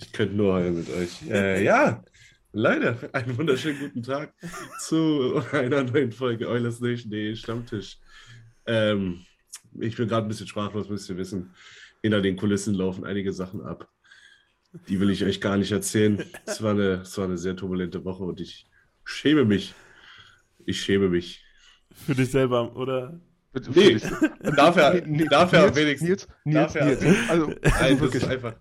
Ich könnte nur heulen mit euch. Äh, ja, leider. Einen wunderschönen guten Tag zu einer neuen Folge Eulers Nation.de Stammtisch. Ähm, ich bin gerade ein bisschen sprachlos, müsst ihr wissen. Hinter den Kulissen laufen einige Sachen ab. Die will ich euch gar nicht erzählen. Es war eine, es war eine sehr turbulente Woche und ich schäme mich. Ich schäme mich. Für dich selber, oder? Nee, dafür, Nils, dafür Nils, wenigstens. Nils, Nils, dafür, Nils. Also, also das ist wirklich. einfach.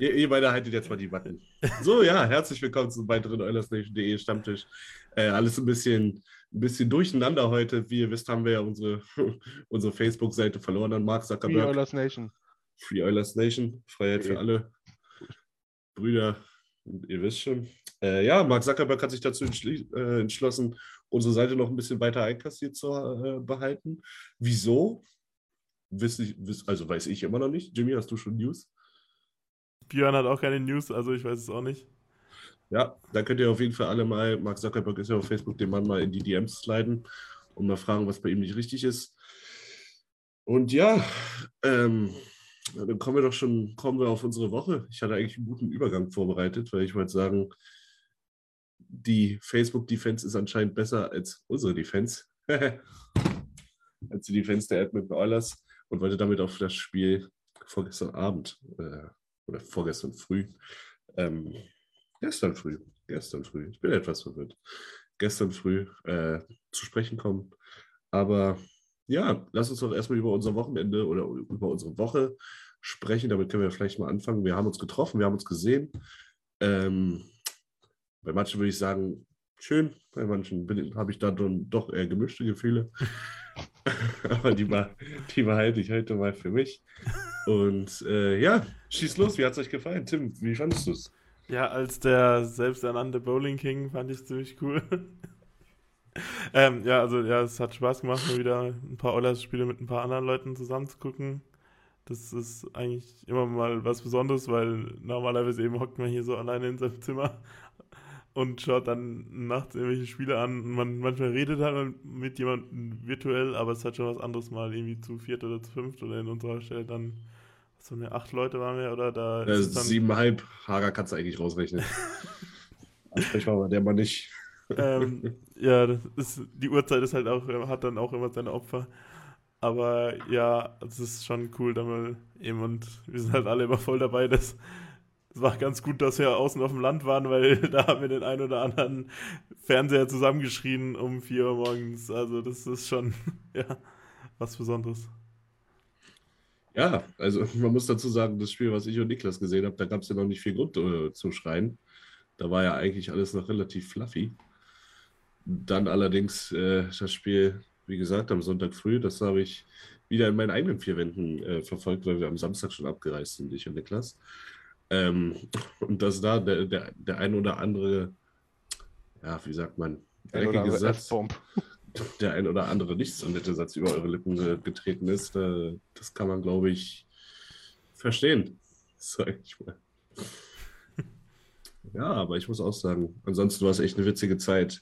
Ihr, ihr beide haltet jetzt mal die Backen. So, ja, herzlich willkommen zum weiteren OilersNation.de Stammtisch. Äh, alles ein bisschen, ein bisschen durcheinander heute. Wie ihr wisst, haben wir ja unsere, unsere Facebook-Seite verloren an Mark Free Zuckerberg. Oilers Nation. Free Oilers Nation. Freiheit für Okay. alle Brüder. Ihr wisst schon. Äh, ja, Mark Zuckerberg hat sich dazu äh, entschlossen, unsere Seite noch ein bisschen weiter einkassiert zu äh, behalten. Wieso? Wiss ich, wiss, also weiß ich immer noch nicht. Jimmy, hast du schon News? Björn hat auch keine News, also ich weiß es auch nicht. Ja, da könnt ihr auf jeden Fall alle mal, Mark Zuckerberg ist ja auf Facebook, den Mann mal in die DMs sliden und mal fragen, was bei ihm nicht richtig ist. Und ja, ähm, dann kommen wir doch schon, kommen wir auf unsere Woche. Ich hatte eigentlich einen guten Übergang vorbereitet, weil ich wollte sagen, die Facebook-Defense ist anscheinend besser als unsere Defense. als die Defense der Edmonton Oilers und wollte damit auf das Spiel vorgestern Abend äh, oder vorgestern früh ähm, gestern früh, gestern früh, ich bin etwas verwirrt, gestern früh äh, zu sprechen kommen. Aber ja, lass uns doch erstmal über unser Wochenende oder über unsere Woche sprechen. Damit können wir vielleicht mal anfangen. Wir haben uns getroffen, wir haben uns gesehen. Ähm, bei manchen würde ich sagen, schön, bei manchen habe ich da dann doch eher gemischte Gefühle. Aber die, die behalte ich heute mal für mich. Und äh, ja, schieß los, wie hat es euch gefallen? Tim, wie fandest du es? Ja, als der selbsternannte Bowling King fand ich ziemlich cool. ähm, ja, also ja, es hat Spaß gemacht, mal wieder ein paar Oilers-Spiele mit ein paar anderen Leuten zusammen zu gucken. Das ist eigentlich immer mal was Besonderes, weil normalerweise eben hockt man hier so alleine in seinem Zimmer und schaut dann nachts irgendwelche Spiele an. Und man manchmal redet halt mit jemandem virtuell, aber es ist halt schon was anderes mal irgendwie zu viert oder zu fünft oder in unserer Stelle dann so eine acht Leute waren wir oder da Äh, ist siebeneinhalb Hager kannst du eigentlich rausrechnen. Ansprechbar war der mal nicht. ähm, ja, das ist, die Uhrzeit ist halt auch, hat dann auch immer seine Opfer. Aber ja, es ist schon cool, da mal eben und wir sind halt alle immer voll dabei. Das, es war ganz gut, dass wir außen auf dem Land waren, weil da haben wir den einen oder anderen Fernseher zusammengeschrien um 4 Uhr morgens. Also das ist schon, ja, was Besonderes. Ja, also man muss dazu sagen, das Spiel, was ich und Niklas gesehen habe, da gab es ja noch nicht viel Grund äh, zu schreien. Da war ja eigentlich alles noch relativ fluffy. Dann allerdings äh, das Spiel, wie gesagt, am Sonntag früh, das habe ich wieder in meinen eigenen vier Wänden äh, verfolgt, weil wir am Samstag schon abgereist sind, ich und Niklas. Ähm, und dass da der, der, der ein oder andere, ja, wie sagt man, dreckige Satz. Der ein oder andere nicht so nette Satz über eure Lippen getreten ist, äh, das kann man, glaube ich, verstehen, sag ich mal. Ja, aber ich muss auch sagen, ansonsten war es echt eine witzige Zeit.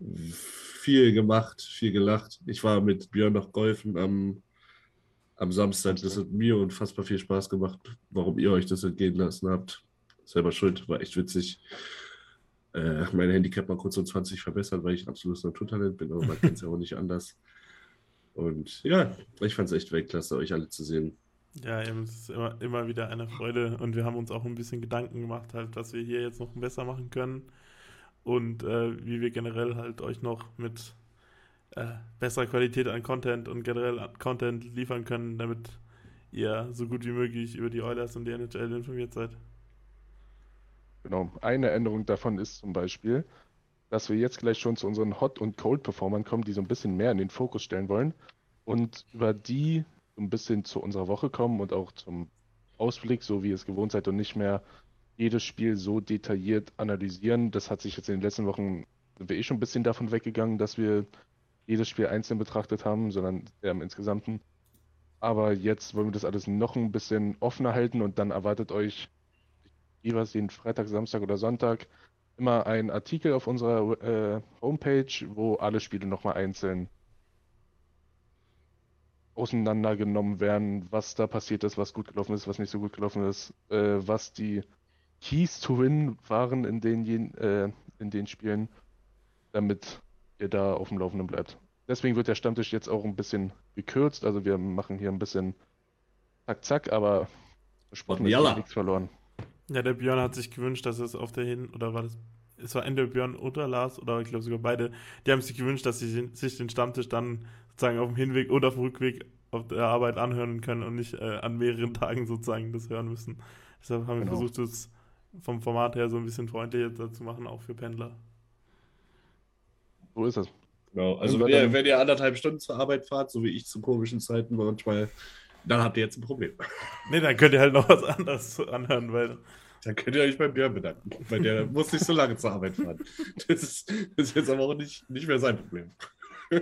Viel gemacht, viel gelacht. Ich war mit Björn noch golfen am, am Samstag. Das hat mir unfassbar viel Spaß gemacht. Warum ihr euch das entgehen lassen habt, selber schuld, war echt witzig. Äh, mein Handicap mal kurz um 20 verbessert, weil ich ein absolutes Naturtalent bin, aber man kennt es ja auch nicht anders. Und ja, ich fand es echt Weltklasse, euch alle zu sehen. Ja, eben, es ist immer, immer wieder eine Freude und wir haben uns auch ein bisschen Gedanken gemacht, halt, was wir hier jetzt noch besser machen können und äh, wie wir generell halt euch noch mit äh, besserer Qualität an Content und generell Content liefern können, damit ihr so gut wie möglich über die Oilers und die NHL informiert seid. Genau, eine Änderung davon ist zum Beispiel, dass wir jetzt gleich schon zu unseren Hot- und Cold-Performern kommen, die so ein bisschen mehr in den Fokus stellen wollen und über die ein bisschen zu unserer Woche kommen und auch zum Ausblick, so wie ihr es gewohnt seid und nicht mehr jedes Spiel so detailliert analysieren. Das hat sich jetzt in den letzten Wochen, sind wir eh schon ein bisschen davon weggegangen, dass wir jedes Spiel einzeln betrachtet haben, sondern eher im Insgesamten. Aber jetzt wollen wir das alles noch ein bisschen offener halten und dann erwartet euch, es, den Freitag, Samstag oder Sonntag, immer ein Artikel auf unserer äh, Homepage, wo alle Spiele nochmal einzeln auseinandergenommen werden, was da passiert ist, was gut gelaufen ist, was nicht so gut gelaufen ist, äh, was die Keys to Win waren in den, äh, in den Spielen, damit ihr da auf dem Laufenden bleibt. Deswegen wird der Stammtisch jetzt auch ein bisschen gekürzt, also wir machen hier ein bisschen zack zack, aber versprochen ist nichts verloren. Ja, der Björn hat sich gewünscht, dass es auf der Hin- oder war das es war entweder Björn oder Lars oder ich glaube sogar beide, die haben sich gewünscht, dass sie sich den Stammtisch dann sozusagen auf dem Hinweg oder auf dem Rückweg auf der Arbeit anhören können und nicht äh, an mehreren Tagen sozusagen das hören müssen. Deshalb haben genau. wir versucht, das vom Format her so ein bisschen freundlicher zu machen, auch für Pendler. So ist es. Genau, also wenn ihr, wenn ihr anderthalb Stunden zur Arbeit fahrt, so wie ich zu komischen Zeiten manchmal, dann habt ihr jetzt ein Problem. Nee, dann könnt ihr halt noch was anderes anhören, weil dann könnt ihr euch beim Björn bedanken, weil der muss nicht so lange zur Arbeit fahren. Das ist, das ist jetzt aber auch nicht, nicht mehr sein Problem.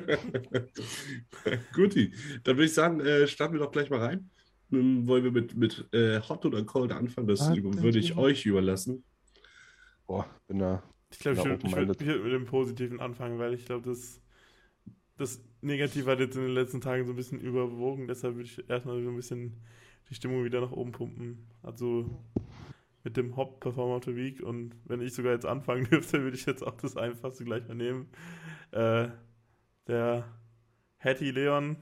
Guti, dann würde ich sagen, äh, starten wir doch gleich mal rein. Dann wollen wir mit, mit äh, Hot oder Cold anfangen. Das Hot würde ich euch überlassen. Boah, bin da. Ich glaube, ich würde würd, würd mit dem Positiven anfangen, weil ich glaube, das, das Negative hat jetzt in den letzten Tagen so ein bisschen überwogen. Deshalb würde ich erstmal so ein bisschen die Stimmung wieder nach oben pumpen. Also mit dem Hop Performer of the Week und wenn ich sogar jetzt anfangen dürfte, würde ich jetzt auch das einfachste gleich mal nehmen. Äh, der Hattie Leon,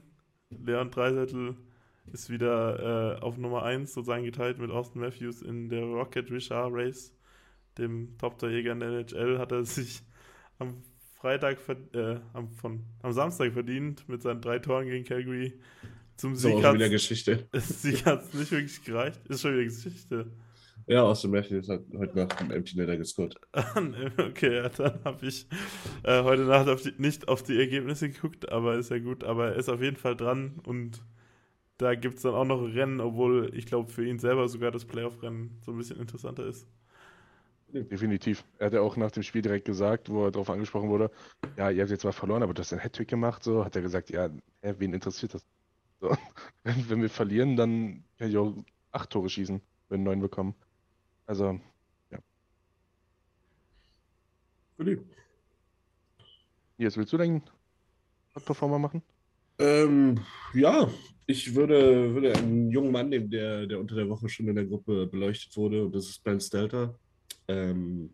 Leon Dreisettel, ist wieder äh, auf Nummer 1 sozusagen geteilt mit Austin Matthews in der Rocket Richard Race, dem Top-Torjäger in der NHL, hat er sich am Freitag, äh, am, von, am Samstag verdient mit seinen drei Toren gegen Calgary. Zum Sieg hat es nicht wirklich gereicht. Ist schon wieder Geschichte. Ja, Austin Matthews hat heute Nacht im Empty Netter gescored. okay, ja, dann habe ich äh, heute Nacht auf die, nicht auf die Ergebnisse geguckt, aber ist ja gut. Aber er ist auf jeden Fall dran und da gibt es dann auch noch Rennen, obwohl ich glaube für ihn selber sogar das Playoff-Rennen so ein bisschen interessanter ist. Definitiv. Er hat ja auch nach dem Spiel direkt gesagt, wo er darauf angesprochen wurde, ja, ihr habt jetzt zwar verloren, aber du hast einen Hattrick gemacht, so, hat er gesagt, ja, wen interessiert das? So. Wenn wir verlieren, dann kann ich auch acht Tore schießen, wenn wir neun bekommen. Also, ja. Jetzt willst du deinen Performer machen? Ähm, ja, ich würde, würde einen jungen Mann nehmen, der, der unter der Woche schon in der Gruppe beleuchtet wurde, und das ist Ben Stelter. Ähm,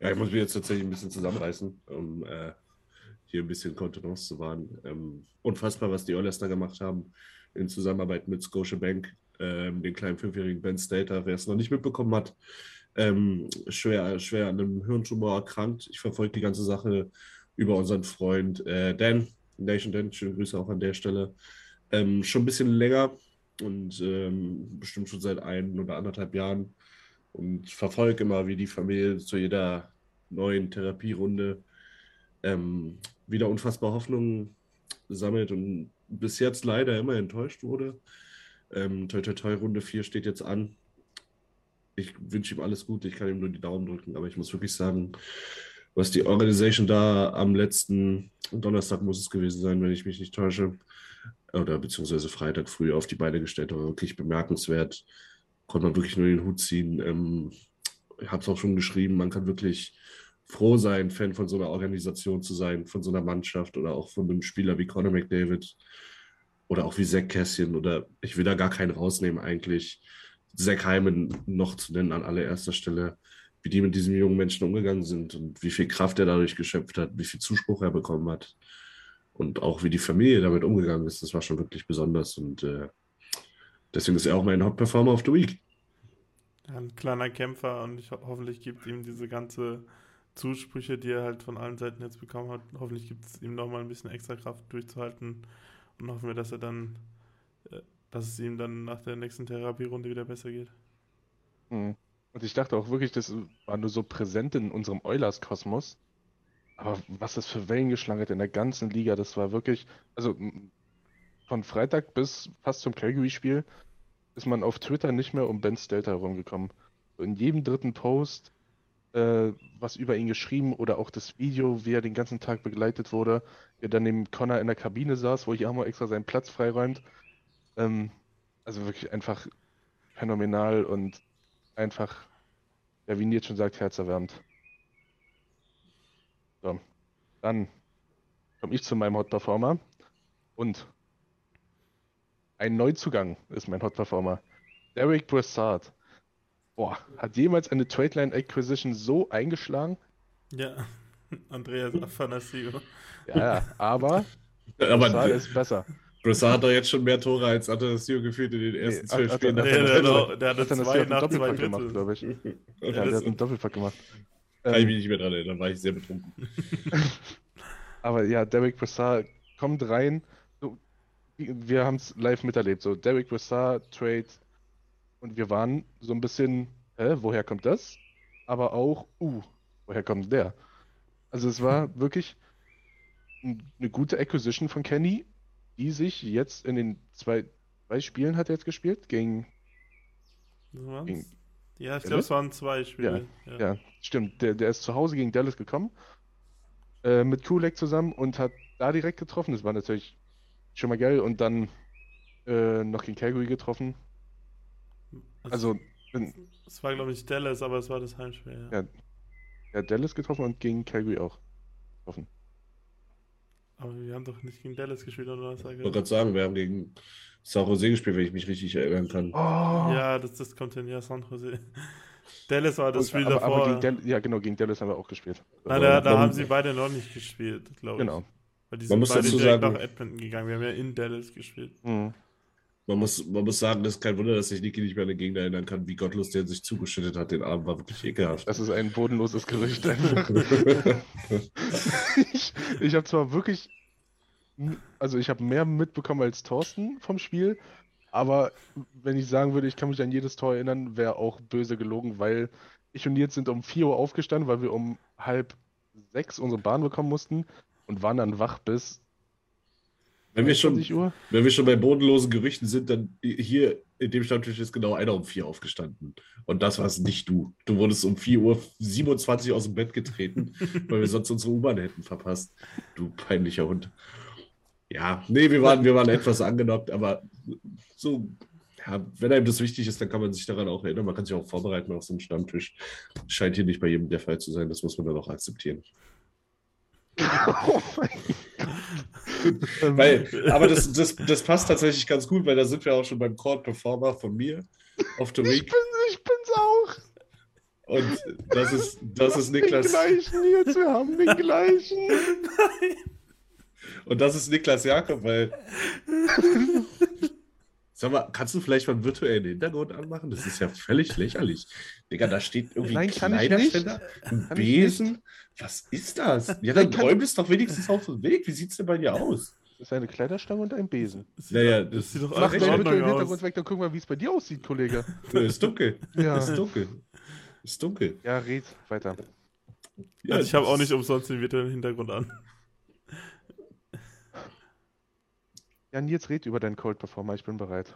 ja, ich muss mich jetzt tatsächlich ein bisschen zusammenreißen, um äh, hier ein bisschen Kontenance zu wahren. Ähm, unfassbar, was die Oilers da gemacht haben in Zusammenarbeit mit Scotiabank ähm, den kleinen fünfjährigen Ben Stater, wer es noch nicht mitbekommen hat, ähm, schwer, schwer an einem Hirntumor erkrankt. Ich verfolge die ganze Sache über unseren Freund äh, Dan, Nation Dan, schöne Grüße auch an der Stelle. Ähm, schon ein bisschen länger und ähm, bestimmt schon seit ein oder anderthalb Jahren und verfolge immer, wie die Familie zu jeder neuen Therapierunde ähm, wieder unfassbar Hoffnung sammelt und bis jetzt leider immer enttäuscht wurde. Ähm, toi, toi, toi, Runde 4 steht jetzt an. Ich wünsche ihm alles Gute, ich kann ihm nur die Daumen drücken, aber ich muss wirklich sagen, was die Organisation da am letzten Donnerstag muss es gewesen sein, wenn ich mich nicht täusche, oder beziehungsweise Freitag früh auf die Beine gestellt. War wirklich bemerkenswert. Konnte man wirklich nur den Hut ziehen. Ähm, ich habe es auch schon geschrieben, man kann wirklich froh sein, Fan von so einer Organisation zu sein, von so einer Mannschaft oder auch von einem Spieler wie Conor McDavid oder auch wie Zach Cassian oder ich will da gar keinen rausnehmen eigentlich. Zach Hyman noch zu nennen an allererster Stelle, wie die mit diesem jungen Menschen umgegangen sind und wie viel Kraft er dadurch geschöpft hat, wie viel Zuspruch er bekommen hat und auch wie die Familie damit umgegangen ist, das war schon wirklich besonders und äh, deswegen ist er auch mein Hot Performer of the Week. Ja, ein kleiner Kämpfer und ich ho hoffentlich gibt ihm diese ganze Zusprüche, die er halt von allen Seiten jetzt bekommen hat, hoffentlich gibt es ihm nochmal ein bisschen extra Kraft durchzuhalten und hoffen wir, dass er dann, äh, dass es ihm dann nach der nächsten Therapierunde wieder besser geht. Mhm. Und ich dachte auch wirklich, das war nur so präsent in unserem Eulers-Kosmos. Aber was das für Wellen geschlagen hat in der ganzen Liga, das war wirklich, also von Freitag bis fast zum Calgary-Spiel ist man auf Twitter nicht mehr um Ben Stelter herumgekommen. In jedem dritten Post äh, was über ihn geschrieben oder auch das Video, wie er den ganzen Tag begleitet wurde, wie er dann neben Connor in der Kabine saß, wo mal extra seinen Platz freiräumt. Ähm, also wirklich einfach phänomenal und einfach, ja, wie Nils schon sagt, herzerwärmend. So, dann komme ich zu meinem Hot Performer und ein Neuzugang ist mein Hot Performer. Derek Brassard. Boah, hat jemals eine Trade Line Acquisition so eingeschlagen? Ja, Andreas Afanasio. Ja, aber, aber Brassard ist besser. Brassard hat doch jetzt schon mehr Tore als Atanasio gefühlt in den ersten Nee, zwölf Spielen. Nee, nach der, der hat, der zwei hat einen nach zwei gemacht, glaube ich. Ja, Ja, der das hat einen Doppelpack gemacht. kann ich Ähm, mich nicht mehr dran erinnern, war ich sehr betrunken. aber ja, Derek Brassard kommt rein. Wir haben es live miterlebt. So, Derek Brassard, Trade. Und wir waren so ein bisschen, hä, woher kommt das? Aber auch, uh, woher kommt der? Also es war wirklich eine gute Acquisition von Kenny, die sich jetzt in den zwei, zwei Spielen hat er jetzt gespielt, gegen? Gegen- Ja, ich glaube, es waren zwei Spiele. Ja. ja, stimmt, der, der ist zu Hause gegen Dallas gekommen, äh, mit Kulek zusammen und hat da direkt getroffen. Das war natürlich schon mal geil und dann äh, noch gegen Calgary getroffen. Also, es war, glaube ich, Dallas, aber es war das Heimspiel. Ja. Ja. er hat Dallas getroffen und gegen Calgary auch getroffen. Aber wir haben doch nicht gegen Dallas gespielt, oder was? Ich wollte gerade sagen, wir haben gegen San Jose gespielt, wenn ich mich richtig erinnern kann. Oh, Ja, das, das kommt hin, ja, San Jose. Dallas war das Spiel aber, davor. aber ja, genau, gegen Dallas haben wir auch gespielt. Nein, da, da haben sie beide noch nicht gespielt, glaube ich. Genau. Weil die Man sind muss beide dazu direkt sagen- nach Edmonton gegangen. Wir haben ja in Dallas gespielt. Mhm. Man muss, man muss sagen, das ist kein Wunder, dass sich Niki nicht mehr an den Gegner erinnern kann, wie gottlos der sich zugeschüttet hat. Den Abend war wirklich ekelhaft. Das ist ein bodenloses Gerücht einfach. ich ich habe zwar wirklich, also ich habe mehr mitbekommen als Thorsten vom Spiel, aber wenn ich sagen würde, ich kann mich an jedes Tor erinnern, wäre auch böse gelogen, weil ich und Nils sind um 4 Uhr aufgestanden, weil wir um halb sechs unsere Bahn bekommen mussten und waren dann wach bis Wenn wir, schon, 20 Uhr. wenn wir schon bei bodenlosen Gerüchten sind, dann hier in dem Stammtisch ist genau einer um vier aufgestanden. Und das warst nicht du. Du wurdest um 4.27 Uhr aus dem Bett getreten, weil wir sonst unsere U-Bahn hätten verpasst. Du peinlicher Hund. Ja, nee, wir waren, wir waren etwas angenockt, aber so, ja, wenn einem das wichtig ist, dann kann man sich daran auch erinnern. Man kann sich auch vorbereiten auf so einen Stammtisch. Scheint hier nicht bei jedem der Fall zu sein. Das muss man dann auch akzeptieren. Oh mein Gott. Weil, aber das, das, das passt tatsächlich ganz gut, weil da sind wir auch schon beim Core Performer von mir auf the Ich, Week. bin, ich bin's auch. Und das ist, das ist Den Niklas. gleichen jetzt, wir haben den gleichen. Und das ist Niklas Jakob, weil. Sag mal, kannst du vielleicht mal einen virtuellen Hintergrund anmachen? Das ist ja völlig lächerlich. Digga, da steht irgendwie Nein, ein kann ich nicht. Kleiderständer, ein Kann ich Besen. Was ist das? Ja, dann räum es doch wenigstens auf den Weg. Wie sieht's denn bei dir aus? Das ist eine Kleiderstange und ein Besen. Sieht, Naja, doch- das- sieht doch Mach den in deinen virtuellen Ordnung Hintergrund aus. weg, dann gucken wir, wie es bei dir aussieht, Kollege. Ist dunkel. Ja. Ist dunkel. Ist dunkel. Ja, red weiter. Ja, Also ich habe auch nicht umsonst den virtuellen Hintergrund an. Ja, Nils, red über deinen Cold Performer, ich bin bereit.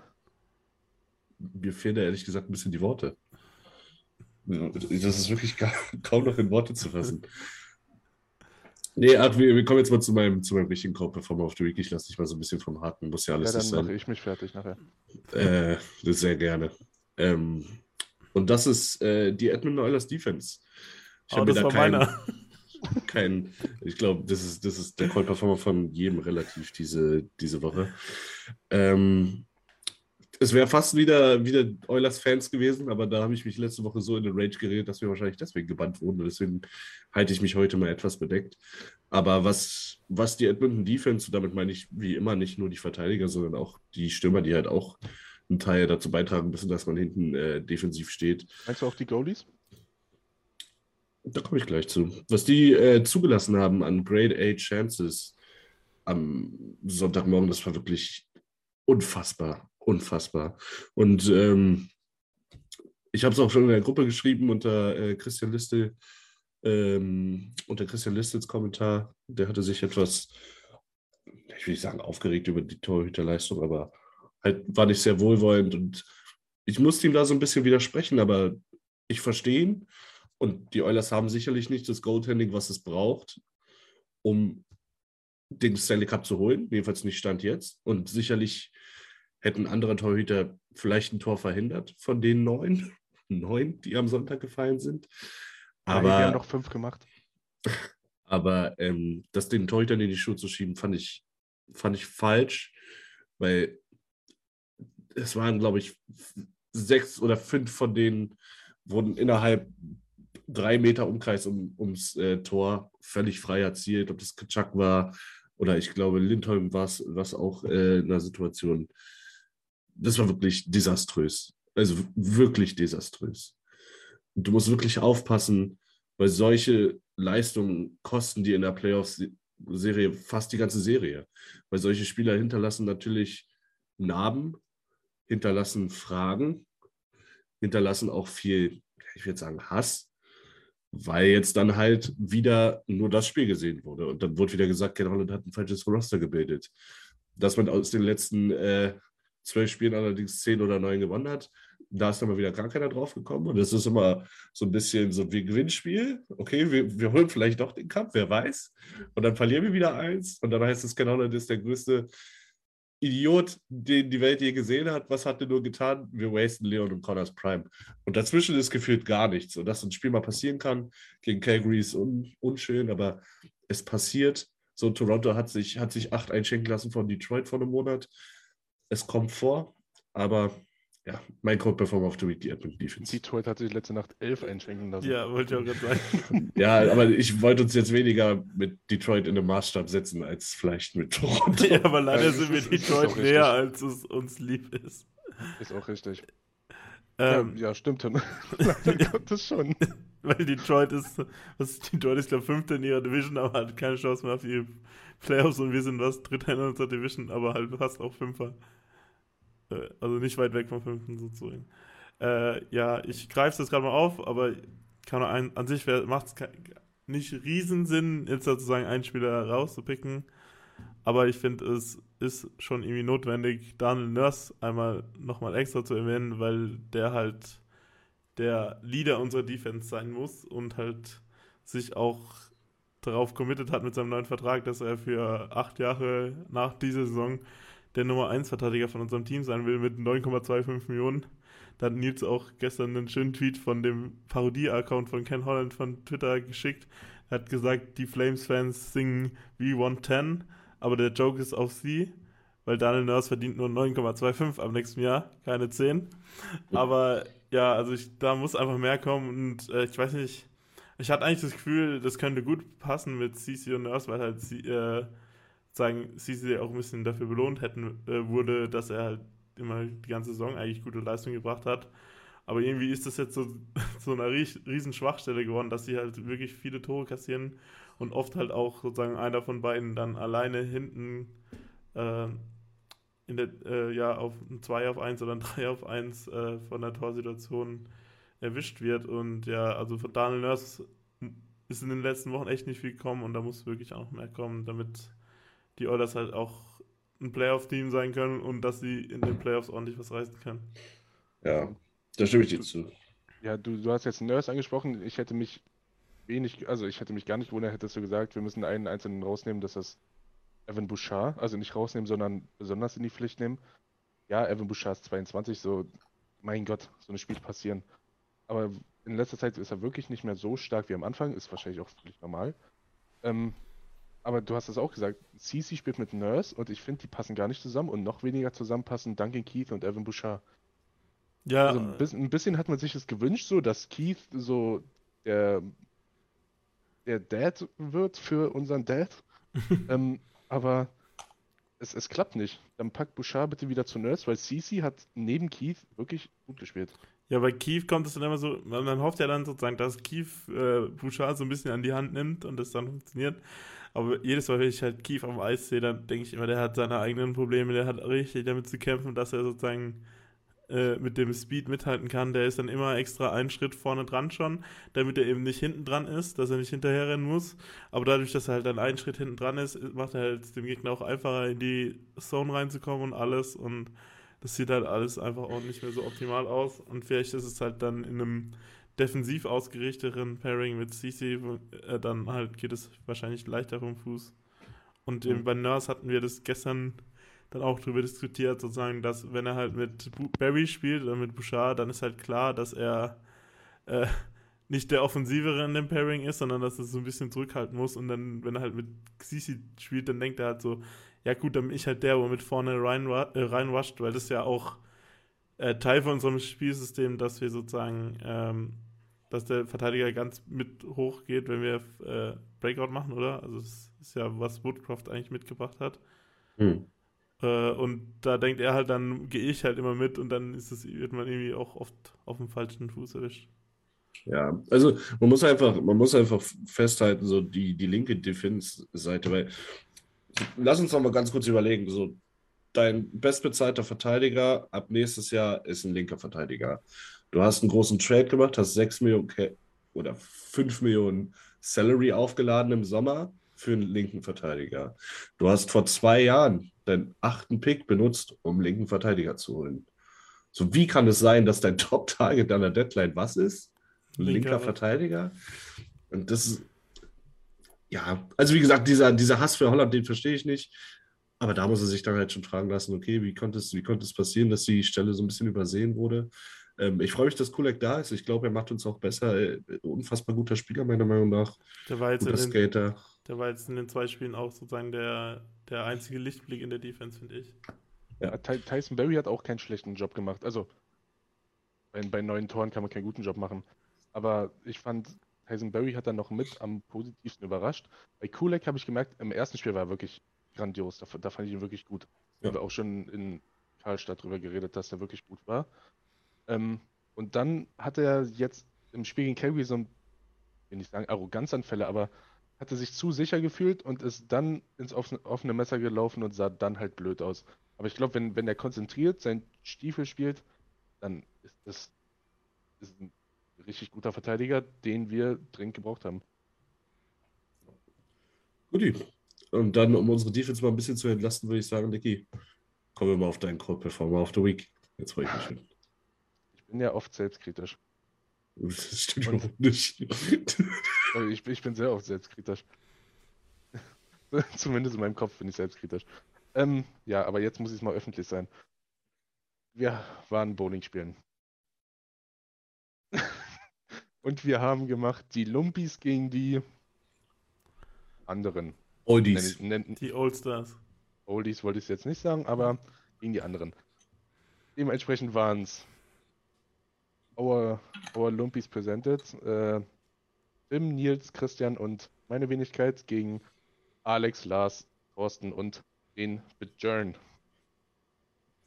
mir fehlen da ehrlich gesagt ein bisschen die Worte. Das ist wirklich gar, kaum noch in Worte zu fassen. Nee, ach, wir, wir, kommen jetzt mal zu meinem, zu meinem richtigen Co-Performer auf the Week. Ich lasse dich mal so ein bisschen vom Haken. Muss ja alles ja, dann sein. mache ich mich fertig nachher. Äh, das sehr gerne. Ähm, und das ist äh, die Edmund Oilers Defense. Ich oh, das da war kein, meiner. Kein, ich glaube, das ist, das ist der Call-Performer von jedem relativ diese, diese Woche. Ähm, es wäre fast wieder, wieder Oilers-Fans gewesen, aber da habe ich mich letzte Woche so in den Rage geredet, dass wir wahrscheinlich deswegen gebannt wurden. Deswegen halte ich mich heute mal etwas bedeckt. Aber was, was die Edmonton Defense, damit meine ich wie immer nicht nur die Verteidiger, sondern auch die Stürmer, die halt auch einen Teil dazu beitragen müssen, dass man hinten äh, defensiv steht. Meinst du auch die Goalies? Da komme ich gleich zu. Was die äh, zugelassen haben an Grade A Chances am Sonntagmorgen, das war wirklich unfassbar unfassbar. Und ähm, ich habe es auch schon in der Gruppe geschrieben unter äh, Christian Liste, ähm, unter Christian Listels Kommentar. Der hatte sich etwas, ich will nicht sagen, aufgeregt über die Torhüterleistung, aber halt war nicht sehr wohlwollend. Und ich musste ihm da so ein bisschen widersprechen, aber ich verstehe ihn. Und die Oilers haben sicherlich nicht das Goaltending, was es braucht, um den Stanley Cup zu holen. Jedenfalls nicht Stand jetzt. Und sicherlich hätten andere Torhüter vielleicht ein Tor verhindert von den neun, neun, die am Sonntag gefallen sind. Aber ja, wir haben noch fünf gemacht. Aber ähm, das den Torhütern in die Schuhe zu schieben, fand ich, fand ich falsch, weil es waren, glaube ich, sechs oder fünf von denen wurden innerhalb drei Meter Umkreis um, ums äh, Tor völlig frei erzielt. Ob das Kaczak war oder ich glaube Lindholm war es auch äh, in einer Situation, das war wirklich desaströs. Also wirklich desaströs. Du musst wirklich aufpassen, weil solche Leistungen kosten dir in der Playoffs-Serie fast die ganze Serie. Weil solche Spieler hinterlassen natürlich Narben, hinterlassen Fragen, hinterlassen auch viel, ich würde sagen, Hass, weil jetzt dann halt wieder nur das Spiel gesehen wurde. Und dann wurde wieder gesagt, Ken Holland hat ein falsches Roster gebildet. Dass man aus den letzten äh, zwölf Spielen allerdings zehn oder neun gewonnen hat. Da ist dann mal wieder gar keiner drauf gekommen. Und das ist immer so ein bisschen so wie Gewinnspiel. Okay, wir, wir holen vielleicht doch den Cup, wer weiß. Und dann verlieren wir wieder eins. Und dann heißt es, Ken Holland ist der größte Idiot, den die Welt je gesehen hat. Was hat er nur getan? Wir wasten Leon und Connors Prime. Und dazwischen ist gefühlt gar nichts. Und dass ein Spiel mal passieren kann gegen Calgary ist un unschön, aber es passiert. So, Toronto hat sich, hat sich acht einschenken lassen von Detroit vor einem Monat es kommt vor, aber ja, mein Code-Performer of the Week, die Edmonton Defense. Detroit hat sich letzte Nacht elf einschenken lassen. Ja, wollte ich auch gerade sagen. ja, aber ich wollte uns jetzt weniger mit Detroit in den Maßstab setzen, als vielleicht mit Toronto. Ja, aber leider ja, sind wir Detroit näher, als es uns lieb ist. Ist auch richtig. Ähm, ja, ja, stimmt. Leider Gottes schon. Weil Detroit ist, was Detroit ist, glaube Fünfter in ihrer Division, aber hat keine Chance mehr auf die Playoffs und wir sind was, Dritter in unserer Division, aber halt fast auch Fünfer. Äh, also nicht weit weg vom Fünften sozusagen. Äh, ja, ich greife das gerade mal auf, aber kann ein, an sich macht es nicht Riesensinn, jetzt sozusagen einen Spieler rauszupicken. Aber ich finde, es ist schon irgendwie notwendig, Daniel Nurse einmal nochmal extra zu erwähnen, weil der halt der Leader unserer Defense sein muss und halt sich auch darauf committed hat mit seinem neuen Vertrag, dass er für acht Jahre nach dieser Saison der Nummer 1 Verteidiger von unserem Team sein will mit 9,25 Millionen. Da hat Nils auch gestern einen schönen Tweet von dem Parodie-Account von Ken Holland von Twitter geschickt. Er hat gesagt, die Flames-Fans singen We Want 10, aber der Joke ist auf sie, weil Daniel Nurse verdient nur 9,25 am nächsten Jahr, keine 10. Aber ja, also ich, da muss einfach mehr kommen und äh, ich weiß nicht, ich hatte eigentlich das Gefühl, das könnte gut passen mit CC und Nurse, weil halt sie, äh, sagen, CC auch ein bisschen dafür belohnt hätten, äh, wurde, dass er halt immer die ganze Saison eigentlich gute Leistung gebracht hat. Aber irgendwie ist das jetzt so, so eine riesen Schwachstelle geworden, dass sie halt wirklich viele Tore kassieren und oft halt auch sozusagen einer von beiden dann alleine hinten äh, in der, äh, ja, auf ein 2 auf 1 oder ein 3 auf 1 äh, von der Torsituation erwischt wird. Und ja, also von Daniel Nurse ist in den letzten Wochen echt nicht viel gekommen und da muss wirklich auch noch mehr kommen, damit die Oilers halt auch ein Playoff-Team sein können und dass sie in den Playoffs ordentlich was reißen können. Ja, da stimme ich dir zu. Ja, du, du hast jetzt Nurse angesprochen. Ich hätte mich wenig, also ich hätte mich gar nicht gewundert, hättest du gesagt, wir müssen einen einzelnen rausnehmen, dass das Evan Bouchard, also nicht rausnehmen, sondern besonders in die Pflicht nehmen. Ja, Evan Bouchard ist 22, so, mein Gott, so eine Spiel passieren. Aber in letzter Zeit ist er wirklich nicht mehr so stark wie am Anfang, ist wahrscheinlich auch völlig normal. Ähm, aber du hast es auch gesagt, CC spielt mit Nurse und ich finde, die passen gar nicht zusammen und noch weniger zusammenpassen Duncan Keith und Evan Bouchard. Ja, Also ein bisschen, ein bisschen hat man sich es gewünscht, so dass Keith so der, der Dad wird für unseren Dad. ähm, aber es, es klappt nicht. Dann packt Bouchard bitte wieder zu Nurse, weil CC hat neben Keith wirklich gut gespielt. Ja, bei Keith kommt es dann immer so, man, man hofft ja dann sozusagen, dass Keith äh, Bouchard so ein bisschen an die Hand nimmt und das dann funktioniert. Aber jedes Mal, wenn ich halt Keith am Eis sehe, dann denke ich immer, der hat seine eigenen Probleme, der hat richtig damit zu kämpfen, dass er sozusagen äh, mit dem Speed mithalten kann. Der ist dann immer extra einen Schritt vorne dran schon, damit er eben nicht hinten dran ist, dass er nicht hinterherrennen muss. Aber dadurch, dass er halt dann einen Schritt hinten dran ist, macht er halt dem Gegner auch einfacher in die Zone reinzukommen und alles und das sieht halt alles einfach auch nicht mehr so optimal aus. Und vielleicht ist es halt dann in einem defensiv ausgerichteten Pairing mit CC, äh, dann halt geht es wahrscheinlich leichter vom Fuß. Und eben bei Nurse hatten wir das gestern dann auch drüber diskutiert, sozusagen, dass wenn er halt mit Barry spielt oder mit Bouchard, dann ist halt klar, dass er äh, nicht der Offensivere in dem Pairing ist, sondern dass er so ein bisschen zurückhalten muss. Und dann, wenn er halt mit Sisi spielt, dann denkt er halt so, ja gut, dann bin ich halt der, wo mit vorne rein, äh, reinrusht, weil das ist ja auch äh, Teil von unserem Spielsystem, dass wir sozusagen, ähm, dass der Verteidiger ganz mit hochgeht, wenn wir äh, Breakout machen, oder? Also das ist ja, was Woodcroft eigentlich mitgebracht hat. Hm. Äh, und da denkt er halt, dann gehe ich halt immer mit und dann ist es, wird man irgendwie auch oft auf dem falschen Fuß erwischt. Ja, also man muss einfach, man muss einfach festhalten, so die, die linke Defense-Seite, weil lass uns noch mal ganz kurz überlegen, so dein bestbezahlter Verteidiger ab nächstes Jahr ist ein linker Verteidiger. Du hast einen großen Trade gemacht, hast 6 Millionen oder 5 Millionen Salary aufgeladen im Sommer für einen linken Verteidiger. Du hast vor zwei Jahren deinen achten Pick benutzt, um einen linken Verteidiger zu holen. So, wie kann es sein, dass dein Top-Target an der Deadline was ist? Ein linker, Linker. Verteidiger? Und das ist, ja, also wie gesagt, dieser, dieser Hass für Holland, den verstehe ich nicht. Aber da muss er sich dann halt schon fragen lassen, okay, wie konnte es, wie konnte es passieren, dass die Stelle so ein bisschen übersehen wurde? Ähm, ich freue mich, dass Kulek da ist. Ich glaube, er macht uns auch besser. Äh, Unfassbar guter Spieler, meiner Meinung nach. Der war jetzt, in Guter den, Skater. der war jetzt in den zwei Spielen auch sozusagen der, der einzige Lichtblick in der Defense, finde ich. Ja. Ty Tyson Berry hat auch keinen schlechten Job gemacht. Also bei, bei neuen Toren kann man keinen guten Job machen. Aber ich fand, Tyson Berry hat dann noch mit am positivsten überrascht. Bei Kulek habe ich gemerkt, im ersten Spiel war er wirklich grandios. Da, da fand ich ihn wirklich gut. Ja. Haben wir auch schon in Karlstadt drüber geredet, dass er wirklich gut war. Ähm, und dann hat er jetzt im Spiel gegen Calgary so ein, ich will nicht sagen Arroganzanfälle, aber hatte sich zu sicher gefühlt und ist dann ins offene, offene Messer gelaufen und sah dann halt blöd aus. Aber ich glaube, wenn, wenn er konzentriert seinen Stiefel spielt, dann ist das ist ein richtig guter Verteidiger, den wir dringend gebraucht haben. Guti. Und dann, um unsere Defense mal ein bisschen zu entlasten, würde ich sagen, Dicky, kommen wir mal auf deinen Cold Performer of the Week. Jetzt freue ich mich schon. Ich bin ja oft selbstkritisch. Das stimmt überhaupt nicht. Ich, ich bin sehr oft selbstkritisch. Zumindest in meinem Kopf bin ich selbstkritisch. Ähm, ja, aber jetzt muss es mal öffentlich sein. Wir waren Bowling spielen. Und wir haben gemacht die Lumpis gegen die anderen. Oldies. Nenn, nenn, Die Oldstars. Oldies wollte ich es jetzt nicht sagen, aber gegen die anderen. Dementsprechend waren es our, our Lumpis presented. Äh, Tim, Nils, Christian und meine Wenigkeit gegen Alex, Lars, Thorsten und den Björn.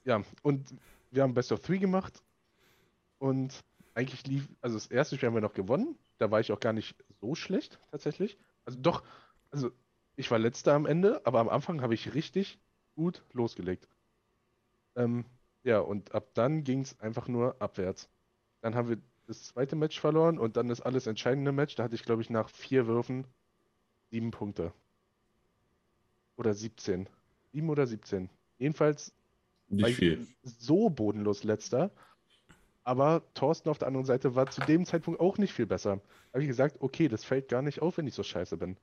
Ja, und wir haben Best of Three gemacht und eigentlich lief, also das erste Spiel haben wir noch gewonnen. Da war ich auch gar nicht so schlecht tatsächlich. Also doch, also ich war letzter am Ende, aber am Anfang habe ich richtig gut losgelegt. Ähm, ja, und ab dann ging es einfach nur abwärts. Dann haben wir das zweite Match verloren und dann das alles entscheidende Match. Da hatte ich, glaube ich, nach vier Würfen sieben Punkte. Oder 17. Sieben oder 17. Jedenfalls Nicht ich viel. so bodenlos letzter. Aber Thorsten auf der anderen Seite war zu dem Zeitpunkt auch nicht viel besser. Da habe ich gesagt, okay, das fällt gar nicht auf, wenn ich so scheiße bin.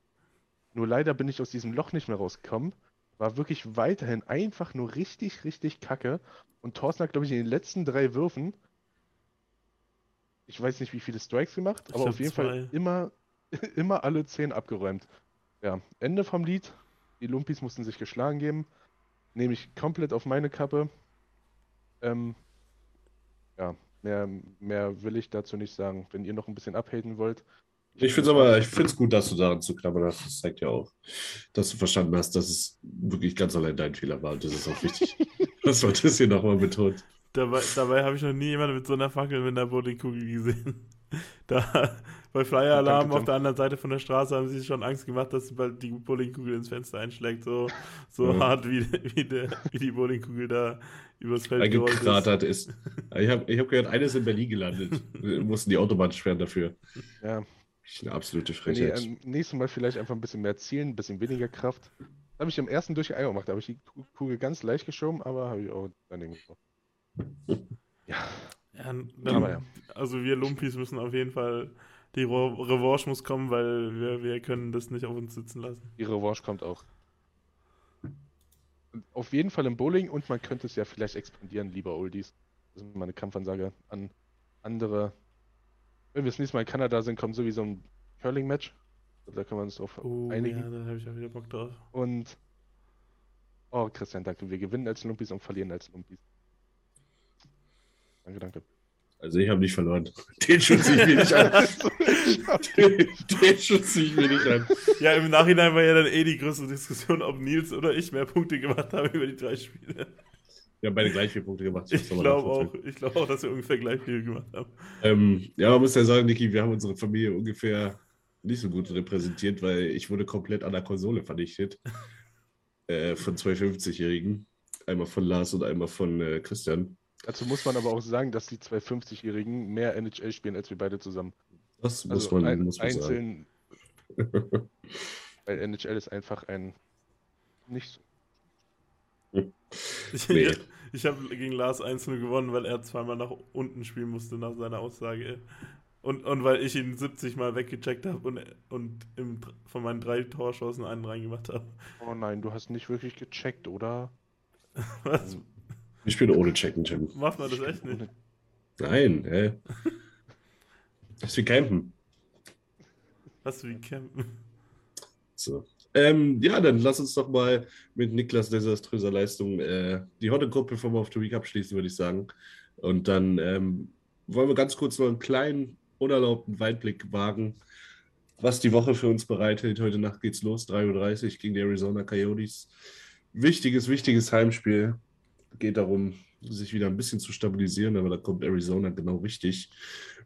Nur leider bin ich aus diesem Loch nicht mehr rausgekommen. War wirklich weiterhin einfach nur richtig, richtig kacke. Und Thorsten hat, glaube ich, in den letzten drei Würfen, ich weiß nicht, wie viele Strikes gemacht, Ich aber auf jeden zwei. Fall immer, immer alle zehn abgeräumt. Ja, Ende vom Lied. Die Lumpis mussten sich geschlagen geben. Nehme ich komplett auf meine Kappe. Ähm, ja, mehr, mehr will ich dazu nicht sagen. Wenn ihr noch ein bisschen abhaten wollt. Ich finde es aber, ich finde es gut, dass du daran zu klammern hast. Das zeigt ja auch, dass du verstanden hast, dass es wirklich ganz allein dein Fehler war. Und das ist auch wichtig, dass man das hier nochmal betont. Dabei, dabei habe ich noch nie jemanden mit so einer Fackel mit einer Bowlingkugel gesehen. Da, bei Flyer Alarm Danke, auf der anderen Seite von der Straße haben sie sich schon Angst gemacht, dass bald die Bowlingkugel ins Fenster einschlägt. So, so Ja. hart wie, wie, der, wie die Bowlingkugel da übers Feld gerollt ist. Eingekratert ist. Ich habe ich hab gehört, eines in Berlin gelandet. Wir mussten die Autobahn sperren dafür. Ja, Eine absolute nee, Frechheit. ähm, nächstes Mal vielleicht einfach ein bisschen mehr zielen, ein bisschen weniger Kraft. Das habe ich im ersten Durchgang gemacht. Da habe ich die Ku- Kugel ganz leicht geschoben, aber habe ich auch daneben gemacht. Ja, Ja, dann, ja. Also wir Lumpis müssen auf jeden Fall, die Re Revanche muss kommen, weil wir, wir können das nicht auf uns sitzen lassen. die Revanche kommt auch. Auf jeden Fall im Bowling und man könnte es ja vielleicht expandieren, lieber Oldies. Das ist meine Kampfansage an andere. Wenn wir das nächste Mal in Kanada sind, kommt sowieso ein Curling-Match. Da können wir uns drauf Oh, einigen. ja, da habe ich auch wieder Bock drauf. Und. Oh, Christian, danke. Wir gewinnen als Lumpis und verlieren als Lumpis. Danke, danke. Also ich habe nicht verloren. Den schütze ich mir nicht an. Den, den schütze ich mir nicht an. Ja, im Nachhinein war ja dann eh die größte Diskussion, ob Nils oder ich mehr Punkte gemacht haben über die drei Spiele. Wir haben beide gleich vier Punkte gemacht. Ich glaube auch, ich glaube auch, dass wir ungefähr gleich viel gemacht haben. Ähm, ja, man muss ja sagen, Niki, wir haben unsere Familie ungefähr nicht so gut repräsentiert, weil ich wurde komplett an der Konsole vernichtet. äh, von zwei 50-Jährigen. Einmal von Lars und einmal von äh, Christian. Dazu muss man aber auch sagen, dass die zwei 50-Jährigen mehr NHL spielen als wir beide zusammen. Das muss Also man, ein, muss man sagen. einzeln. weil NHL ist einfach ein. Nicht so. Ich, Nee. ich habe gegen Lars 1-0 gewonnen, weil er zweimal nach unten spielen musste nach seiner Aussage. Und, und weil ich ihn 70 Mal weggecheckt habe und, und im, von meinen drei Torschancen einen reingemacht habe. Oh nein, du hast nicht wirklich gecheckt, oder? Was? Ich spiele ohne Checken, Tim. Macht man das echt nicht? Nein, hä? Das ist wie Campen. Was wie campen? So. Ähm, ja, dann lass uns doch mal mit Niklas desaströser Leistung äh, die Hot Group Performer of the Week abschließen, würde ich sagen. Und dann ähm, wollen wir ganz kurz noch einen kleinen, unerlaubten Weitblick wagen, was die Woche für uns bereithält. Heute Nacht geht's los, 3.30 Uhr gegen die Arizona Coyotes. Wichtiges, wichtiges Heimspiel. Geht darum, sich wieder ein bisschen zu stabilisieren, aber da kommt Arizona genau richtig.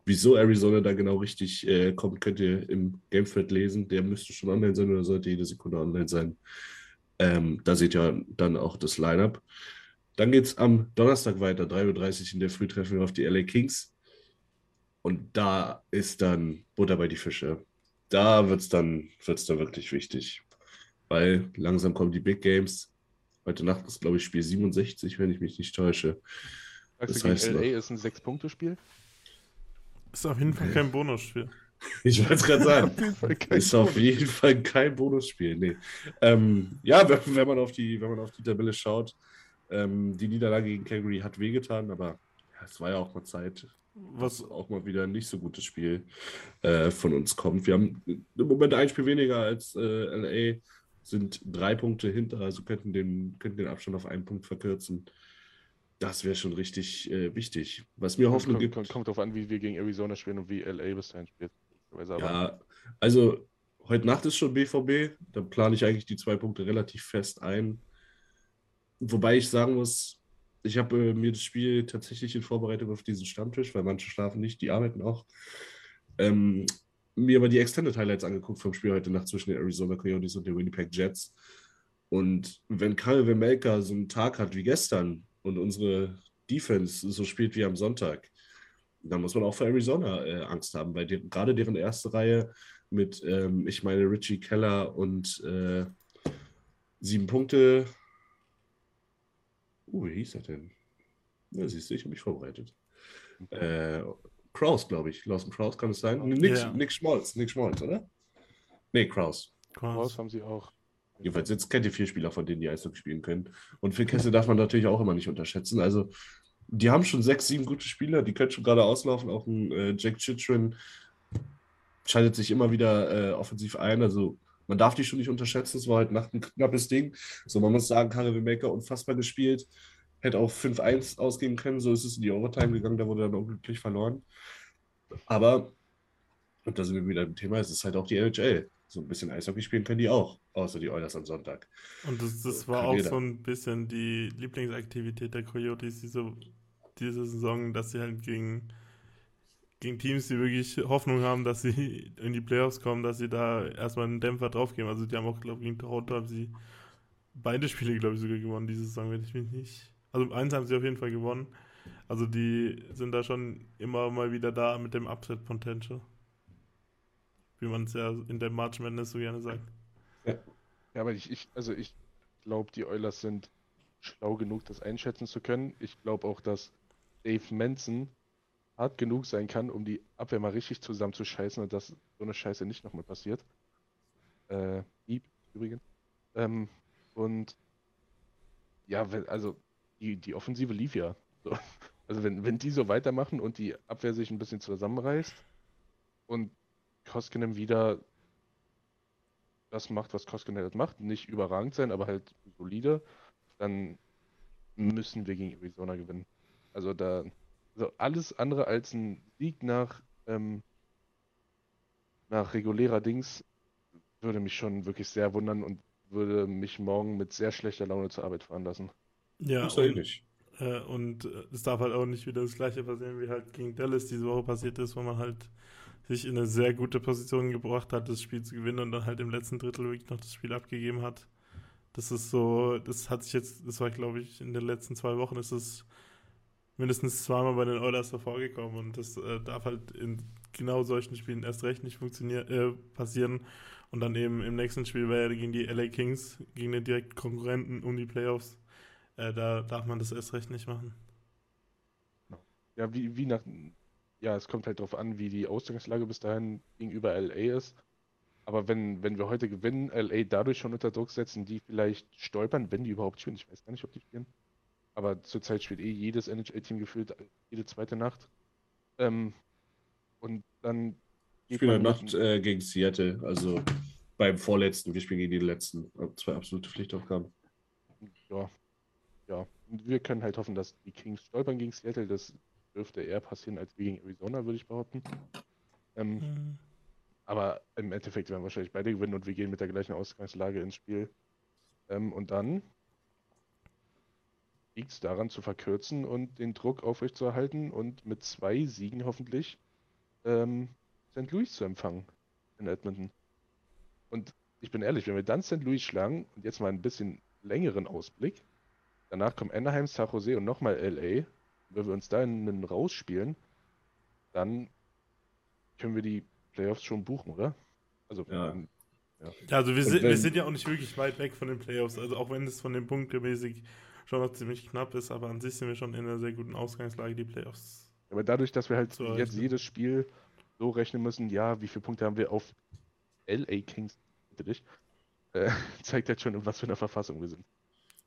Wieso Arizona da genau richtig äh, kommt, könnt ihr im Gamefed lesen. Der müsste schon online sein oder sollte jede Sekunde online sein. Ähm, da seht ihr dann auch das Lineup. Dann geht es am Donnerstag weiter, 3.30 Uhr in der Früh treffen wir auf die LA Kings. Und da ist dann Butter bei die Fische. Da wird es dann, wird's dann wirklich wichtig. Weil langsam kommen die Big Games. Heute Nacht ist, glaube ich, Spiel 67, wenn ich mich nicht täusche. Sagst Das du, heißt gegen LA noch- ist ein Sechs-Punkte-Spiel? Ist auf jeden Fall kein Bonusspiel. Ich wollte es gerade sagen. Ist auf jeden Fall kein Bonusspiel. Nee. Ähm, ja, wenn, wenn, man auf die, wenn man auf die Tabelle schaut, ähm, die Niederlage gegen Calgary hat wehgetan, aber ja, es war ja auch mal Zeit, Was, auch mal wieder ein nicht so gutes Spiel äh, von uns kommt. Wir haben im Moment ein Spiel weniger als äh, LA, sind drei Punkte hinter, also könnten den, könnten den Abstand auf einen Punkt verkürzen. Das wäre schon richtig äh, wichtig. Was mir Hoffnung kommt, gibt. kommt, kommt drauf an, wie wir gegen Arizona spielen und wie LA bis dahin spielt. Ja, also heute Nacht ist schon BVB. Da plane ich eigentlich die zwei Punkte relativ fest ein. Wobei ich sagen muss, ich habe äh, mir das Spiel tatsächlich in Vorbereitung auf diesen Stammtisch, weil manche schlafen nicht, die arbeiten auch, ähm, mir aber die Extended Highlights angeguckt vom Spiel heute Nacht zwischen den Arizona Coyotes und den Winnipeg Jets. Und wenn Karel Vemelka so einen Tag hat wie gestern und unsere Defense so spielt wie am Sonntag, da muss man auch für Arizona äh, Angst haben, weil die, gerade deren erste Reihe mit, ähm, ich meine, Richie Keller und äh, sieben Punkte. Uh, wie hieß er denn? Ja, siehst du, ich habe mich vorbereitet. Äh, Kraus, glaube ich. Lawson Kraus kann es sein? Nick, Ja. Nick Schmolz, Nick Schmolz, oder? Nee, Kraus. Raus haben sie auch. Jedenfalls jetzt kennt ihr vier Spieler, von denen die Eishockey spielen können. Und Phil Kessel darf man natürlich auch immer nicht unterschätzen. Also, die haben schon sechs, sieben gute Spieler, die können schon gerade auslaufen. Auch ein äh, Jack Chitrin schaltet sich immer wieder äh, offensiv ein. Also, man darf die schon nicht unterschätzen. Es war halt nach ein knappes Ding. So, man muss sagen, Karel Maker unfassbar gespielt. Hätte auch 5-1 ausgehen können. So ist es in die Overtime gegangen. Da wurde dann unglücklich verloren. Aber, und da sind wir wieder im Thema, es ist halt auch die NHL. So ein bisschen Eishockey spielen können die auch, außer die Oilers am Sonntag. Und das, das war kann auch jeder. so ein bisschen die Lieblingsaktivität der Coyotes diese, diese Saison, dass sie halt gegen, gegen Teams, die wirklich Hoffnung haben, dass sie in die Playoffs kommen, dass sie da erstmal einen Dämpfer draufgeben. Also die haben auch, glaube ich, gegen Toronto haben sie beide Spiele, glaube ich, sogar gewonnen diese Saison, wenn ich mich nicht. Also eins haben sie auf jeden Fall gewonnen. Also die sind da schon immer mal wieder da mit dem Upset Potential. Wie man es ja in der March Madness so gerne sagt. Ja, aber ich, ich also ich glaube, die Oilers sind schlau genug, das einschätzen zu können. Ich glaube auch, dass Dave Manson hart genug sein kann, um die Abwehr mal richtig zusammenzuscheißen und dass so eine Scheiße nicht nochmal passiert. Äh, übrigens. Ähm, und ja, also die, die Offensive lief ja. So. Also wenn, wenn die so weitermachen und die Abwehr sich ein bisschen zusammenreißt und Koskinen wieder das macht, was Koskinen halt macht, nicht überragend sein, aber halt solide, dann müssen wir gegen Arizona gewinnen. Also da, also alles andere als ein Sieg nach, ähm, nach regulärer Dings würde mich schon wirklich sehr wundern und würde mich morgen mit sehr schlechter Laune zur Arbeit fahren lassen. Ja, und- ähnlich. Äh, und äh, es darf halt auch nicht wieder das gleiche passieren, wie halt gegen Dallas diese Woche passiert ist, wo man halt sich in eine sehr gute Position gebracht hat, das Spiel zu gewinnen und dann halt im letzten Drittel wirklich noch das Spiel abgegeben hat. Das ist so, das hat sich jetzt, das war glaube ich in den letzten zwei Wochen, ist es mindestens zweimal bei den Oilers so vorgekommen und das äh, darf halt in genau solchen Spielen erst recht nicht funktionieren, äh, passieren. Und dann eben im nächsten Spiel wäre ja gegen die LA Kings, gegen den direkten Konkurrenten um die Playoffs. Äh, da darf man das erst recht nicht machen. Ja, wie, wie nach, ja, es kommt halt darauf an, wie die Ausgangslage bis dahin gegenüber LA ist. Aber wenn, wenn wir heute gewinnen, LA dadurch schon unter Druck setzen, die vielleicht stolpern, wenn die überhaupt spielen. Ich weiß gar nicht, ob die spielen. Aber zurzeit spielt eh jedes NHL-Team gefühlt jede zweite Nacht. Ähm, und dann Ich spiele Nacht äh, gegen Seattle, also beim vorletzten. Wir spielen gegen die letzten. Zwei absolute Pflichtaufgaben. Ja, ja. Und wir können halt hoffen, dass die Kings stolpern gegen Seattle. Das dürfte eher passieren als gegen Arizona, würde ich behaupten. Ähm, aber im Endeffekt werden wahrscheinlich beide gewinnen und wir gehen mit der gleichen Ausgangslage ins Spiel. Ähm, und dann liegt es daran zu verkürzen und den Druck aufrechtzuerhalten und mit zwei Siegen hoffentlich ähm, St. Louis zu empfangen in Edmonton. Und ich bin ehrlich, wenn wir dann St. Louis schlagen und jetzt mal ein bisschen längeren Ausblick, danach kommen Anaheim, San Jose und nochmal LA, wenn wir uns da in einen rausspielen, dann können wir die Playoffs schon buchen, oder? Also, Ja. Ja, also wir sind, wir wenn- sind ja auch nicht wirklich weit weg von den Playoffs. Also auch wenn es von den Punktemäßig schon noch ziemlich knapp ist, aber an sich sind wir schon in einer sehr guten Ausgangslage, die Playoffs. aber dadurch, dass wir halt So, jetzt also- jedes Spiel so rechnen müssen, ja, wie viele Punkte haben wir auf LA Kings, bitte dich, äh, zeigt halt schon, in was für einer Verfassung wir sind.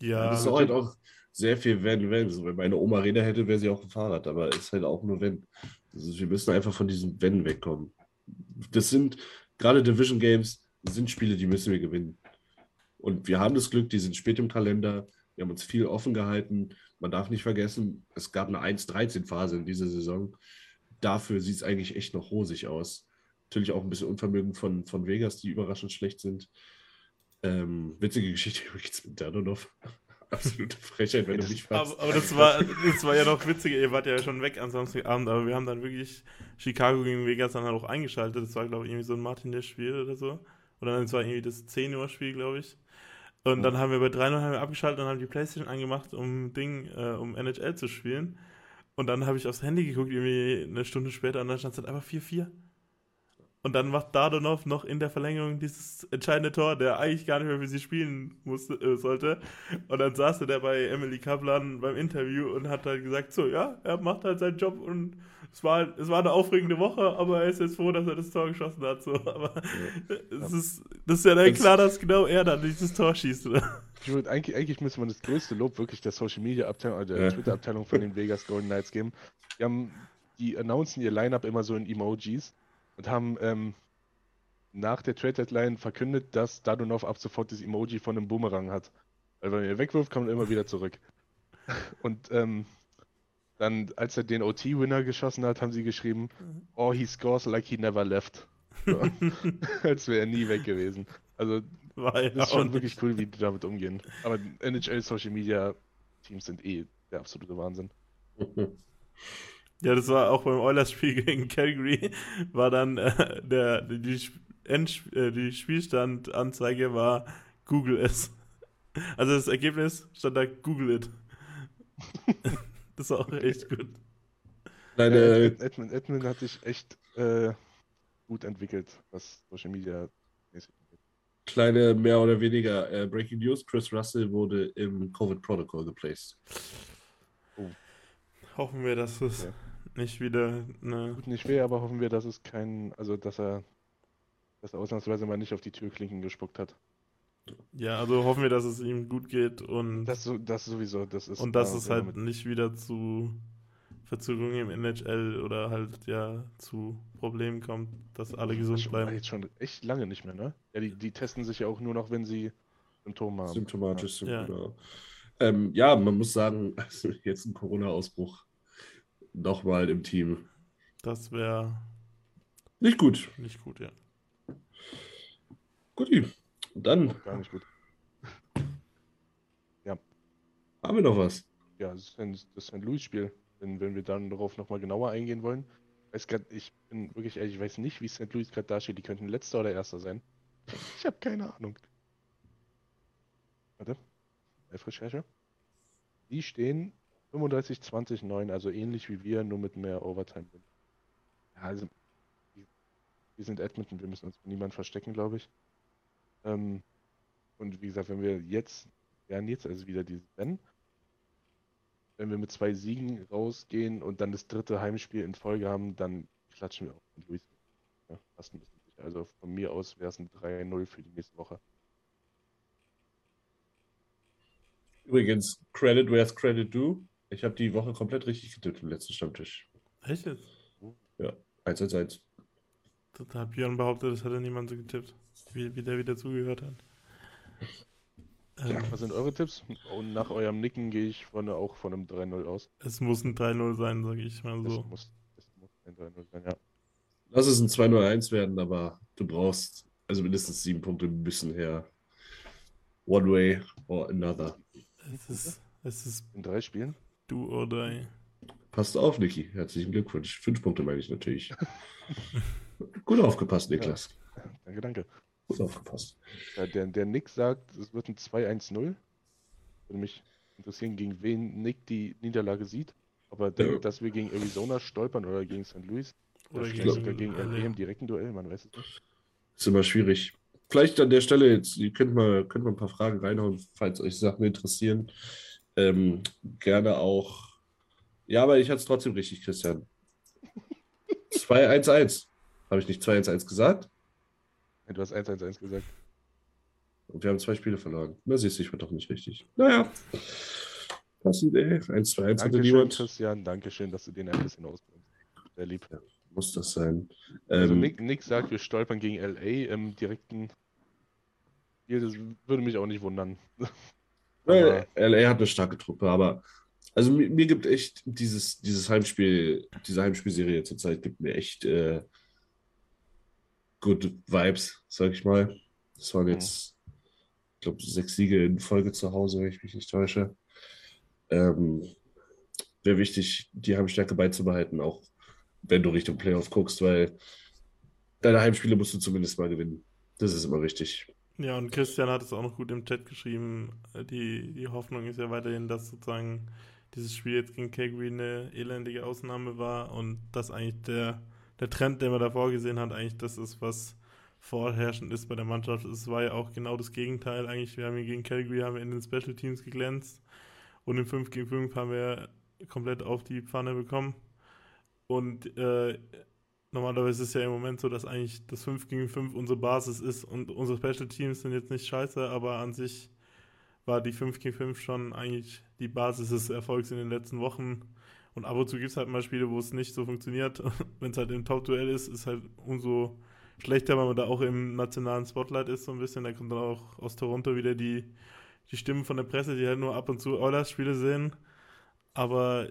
Ja, das ist auch halt auch sehr viel wenn, wenn. So, wenn meine Oma Räder hätte, wäre sie auch ein Fahrrad, aber es ist halt auch nur wenn. Also wir müssen einfach von diesem Wenn wegkommen. Das sind gerade Division Games, sind Spiele, die müssen wir gewinnen. Und wir haben das Glück, die sind spät im Kalender. Wir haben uns viel offen gehalten. Man darf nicht vergessen, es gab eine 1-13-Phase in dieser Saison. Dafür sieht es eigentlich echt noch rosig aus. Natürlich auch ein bisschen Unvermögen von, von Vegas, die überraschend schlecht sind. Ähm, witzige Geschichte übrigens mit Dadonov. Absolute Frechheit, wenn du mich fragst. aber, aber das, war, das war ja noch witziger. Ihr wart ja schon weg am Samstagabend, aber wir haben dann wirklich Chicago gegen Vegas dann halt auch eingeschaltet. Das war, glaube ich, irgendwie so ein Martinez-Spiel oder so. Oder dann, es war irgendwie das 10 Uhr Spiel, glaube ich. Und dann haben wir bei 3 haben wir abgeschaltet und haben die Playstation angemacht, um Ding, äh, um NHL zu spielen. Und dann habe ich aufs Handy geguckt, irgendwie eine Stunde später, und dann stand es halt einfach 4-4. Und dann macht Dardonov noch in der Verlängerung dieses entscheidende Tor, der eigentlich gar nicht mehr für sie spielen musste, äh, sollte. Und dann saß er da bei Emily Kaplan beim Interview und hat halt gesagt, so, ja, er macht halt seinen Job und es war, es war eine aufregende Woche, aber er ist jetzt froh, dass er das Tor geschossen hat. So. Aber ja. es ist, das ist ja dann klar, dass genau er dann dieses Tor schießt, oder? Ich würde, eigentlich, eigentlich müsste man das größte Lob wirklich der Social Media Abteilung, oder der ja. Twitter Abteilung von den Vegas Golden Knights geben. Die haben, die announcen ihr Lineup immer so in Emojis und haben ähm, nach der Trade Deadline verkündet, dass Dadonov ab sofort das Emoji von einem Boomerang hat. Weil wenn er wegwirft, kommt er immer wieder zurück. Und ähm, dann, als er den OT-Winner geschossen hat, haben sie geschrieben, mhm. oh, he scores like he never left. So. als wäre er nie weg gewesen. Also, das ist schon wirklich cool, wie die damit umgehen. Aber NHL Social Media Teams sind eh der absolute Wahnsinn. Ja, das war auch beim Oilers-Spiel gegen Calgary, war dann äh, der, die, End, äh, die Spielstandanzeige war Google es. Also das Ergebnis stand da Google it. das war auch echt gut. Kleine, äh, Edmund, Edmund hat sich echt äh, gut entwickelt, was Social Media mäßig angeht. Kleine mehr oder weniger äh, Breaking News: Chris Russell wurde im Covid-Protocol geplaced. Hoffen wir, dass es ja nicht wieder eine. Tut nicht weh, aber hoffen wir, dass es kein, also dass er, dass er ausnahmsweise mal nicht auf die Türklinken gespuckt hat. Ja, also hoffen wir, dass es ihm gut geht und. Das, das sowieso, das ist. Und dass es halt mit. nicht wieder zu Verzögerungen im NHL oder halt ja zu Problemen kommt, dass alle gesund das bleiben. Jetzt schon echt lange nicht mehr, ne? Ja, die, die testen sich ja auch nur noch, wenn sie Symptome haben. Symptomatisch sind, ja. genau. Ähm, ja, man muss sagen, also jetzt ein Corona-Ausbruch nochmal im Team. Das wäre nicht gut. Nicht gut, ja. Guti. Dann. Gar nicht gut. Ja. Haben wir noch was? Ja, das ist ein, St. Louis-Spiel. Wenn, wenn wir dann darauf nochmal genauer eingehen wollen. Weiß grad, ich bin wirklich ehrlich, ich weiß nicht, wie St. Louis gerade dasteht. Die könnten letzter oder erster sein. Ich habe keine Ahnung. Warte. Live-Recherche. Die stehen 35, 20, 9, also ähnlich wie wir, nur mit mehr Overtime. Ja, also, wir sind Edmonton, wir müssen uns niemand verstecken, glaube ich. Ähm, und wie gesagt, wenn wir jetzt, ja, jetzt also wieder dieses Wenn, wenn wir mit zwei Siegen rausgehen und dann das dritte Heimspiel in Folge haben, dann klatschen wir auch mit Luis. Ja. Also von mir aus wäre es ein 3-0 für die nächste Woche. Übrigens, Credit where's credit due. Ich habe die Woche komplett richtig getippt im letzten Stammtisch. Echt jetzt? Ja, 1 1 1. Da hat Björn behauptet, das hätte niemand so getippt, wie, wie der wieder zugehört hat. Ja, was sind eure Tipps? Und nach eurem Nicken gehe ich von, auch von einem 3-0 aus. Es muss ein 3-0 sein, sage ich mal so. Es muss, es muss ein 3-0 sein, ja. Lass es ein 2-0-1 werden, aber du brauchst also mindestens sieben Punkte müssen her. One way or another. Es ist, es ist in drei Spielen? Du oder. Passt auf, Niki. Herzlichen Glückwunsch. Fünf Punkte meine ich natürlich. Gut aufgepasst, Niklas. Ja, danke, danke. Gut aufgepasst. Ja, der, der Nick sagt, es wird ein 2-1-0. Würde mich interessieren, gegen wen Nick die Niederlage sieht. Ob er denkt, ja. dass wir gegen Arizona stolpern oder gegen St. Louis. Oder gegen, sogar gegen LA im direkten Duell, man weiß es nicht. Ist immer schwierig. Vielleicht an der Stelle jetzt, ihr könnt mal, könnt mal ein paar Fragen reinhauen, falls euch Sachen interessieren. Ähm, gerne auch. Ja, aber ich hatte es trotzdem richtig, Christian. 2-1-1. Habe ich nicht 2-1-1 gesagt? Du hast 1-1-1 gesagt. Und wir haben zwei Spiele verloren. Na, siehst du, ich war doch nicht richtig. Naja. Passiert, ey. 1-2-1 hatte niemand. Christian, danke schön, dass du den ein bisschen ausbrennst. Sehr lieb. Ja, muss das sein. Also ähm, Nick, Nick sagt, wir stolpern gegen LA im direkten Spiel. Das würde mich auch nicht wundern. Weil LA hat eine starke Truppe, aber also mir, mir, gibt echt dieses, dieses Heimspiel, diese Heimspielserie zurzeit gibt mir echt äh, good Vibes, sag ich mal. Das waren jetzt, ich glaube, sechs Siege in Folge zu Hause, wenn ich mich nicht täusche. Ähm, Wäre wichtig, die Heimstärke beizubehalten, auch wenn du Richtung Playoff guckst, weil deine Heimspiele musst du zumindest mal gewinnen. Das ist immer wichtig. Ja, und Christian hat es auch noch gut im Chat geschrieben. Die, die Hoffnung ist ja weiterhin, dass sozusagen dieses Spiel jetzt gegen Calgary eine elendige Ausnahme war und dass eigentlich der der Trend, den man davor gesehen hat, eigentlich das ist, was vorherrschend ist bei der Mannschaft. Es war ja auch genau das Gegenteil. Eigentlich, wir haben gegen Calgary haben wir in den Special Teams geglänzt und im 5 gegen 5 haben wir komplett auf die Pfanne bekommen. Und äh, normalerweise ist es ja im Moment so, dass eigentlich das 5 gegen 5 unsere Basis ist und unsere Special Teams sind jetzt nicht scheiße, aber an sich war die 5 gegen 5 schon eigentlich die Basis des Erfolgs in den letzten Wochen. Und ab und zu gibt es halt mal Spiele, wo es nicht so funktioniert. Wenn es halt im Top-Duell ist, ist halt umso schlechter, weil man da auch im nationalen Spotlight ist so ein bisschen. Da kommt dann auch aus Toronto wieder die, die Stimmen von der Presse, die halt nur ab und zu Oilers-Spiele sehen. Aber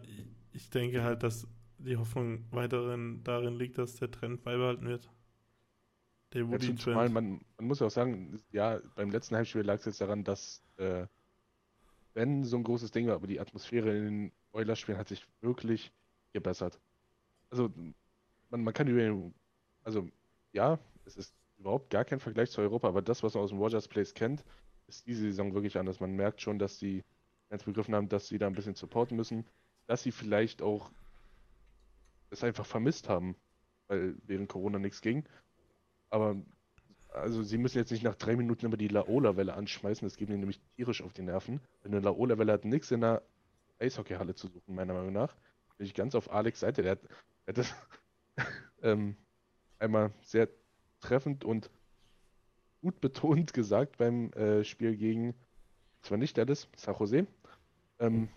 ich denke halt, dass die Hoffnung weiterhin darin liegt, dass der Trend beibehalten wird. Der ja, zumal man, man muss ja auch sagen, ja, beim letzten Heimspiel lag es jetzt daran, dass äh, wenn so ein großes Ding war, aber die Atmosphäre in den Oilers-Spielen hat sich wirklich gebessert. Also man, man kann über, also ja, es ist überhaupt gar kein Vergleich zu Europa, aber das, was man aus dem Rogers Place kennt, ist diese Saison wirklich anders. Man merkt schon, dass die ganz begriffen haben, dass sie da ein bisschen supporten müssen, dass sie vielleicht auch es einfach vermisst haben, weil während Corona nichts ging. Aber also sie müssen jetzt nicht nach drei Minuten immer die Laola-Welle anschmeißen, das geht ihnen nämlich tierisch auf die Nerven. Eine Laola-Welle hat nichts in der Eishockeyhalle zu suchen, meiner Meinung nach. Bin ich ganz auf Alex Seite. Der hat, der hat das ähm, einmal sehr treffend und gut betont gesagt beim äh, Spiel gegen, zwar nicht Dallas, San Jose. Ähm,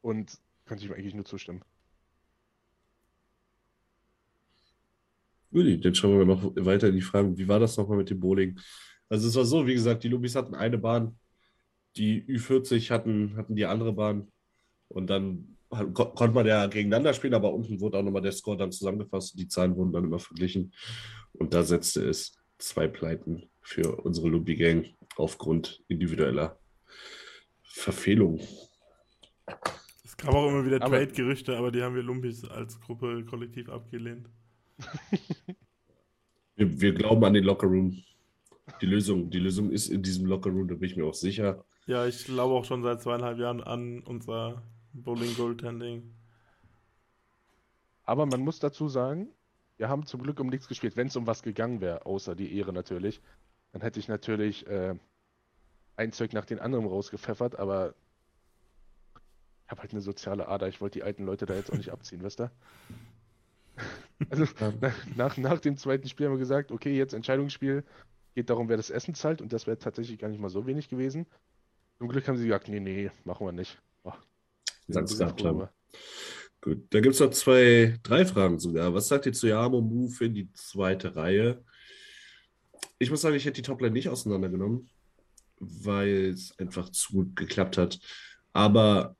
und kann ich ihm eigentlich nur zustimmen. Uli, dann schauen wir noch weiter in die Fragen. Wie war das nochmal mit dem Bowling? Also es war so, wie gesagt, die Lubis hatten eine Bahn, die Ü40 hatten, hatten die andere Bahn. Und dann konnte man ja gegeneinander spielen, aber unten wurde auch nochmal der Score dann zusammengefasst und die Zahlen wurden dann immer verglichen. Und da setzte es zwei Pleiten für unsere Lubi-Gang aufgrund individueller Verfehlung. Es gab auch immer wieder Trade-Gerüchte, aber die haben wir Lumpis als Gruppe kollektiv abgelehnt. wir, wir, glauben an den Lockerroom. Die Lösung, die Lösung ist in diesem Lockerroom, da bin ich mir auch sicher. Ja, ich glaube auch schon seit zweieinhalb Jahren an unser Bowling Goaltending. Aber man muss dazu sagen, wir haben zum Glück um nichts gespielt. Wenn es um was gegangen wäre, außer die Ehre natürlich, dann hätte ich natürlich äh, ein Zeug nach den anderen rausgepfeffert, aber ich habe halt eine soziale Ader. Ich wollte die alten Leute da jetzt auch nicht abziehen, wisst ihr? Also nach, nach dem zweiten Spiel haben wir gesagt, okay, jetzt Entscheidungsspiel, geht darum, wer das Essen zahlt und das wäre tatsächlich gar nicht mal so wenig gewesen. Zum Glück haben sie gesagt, nee, nee, machen wir nicht. Oh, Ganz klar. Gut, da gibt es noch zwei, drei Fragen sogar. Was sagt ihr zu Yamo Move in die zweite Reihe? Ich muss sagen, ich hätte die Topline nicht auseinandergenommen, weil es einfach zu gut geklappt hat. Aber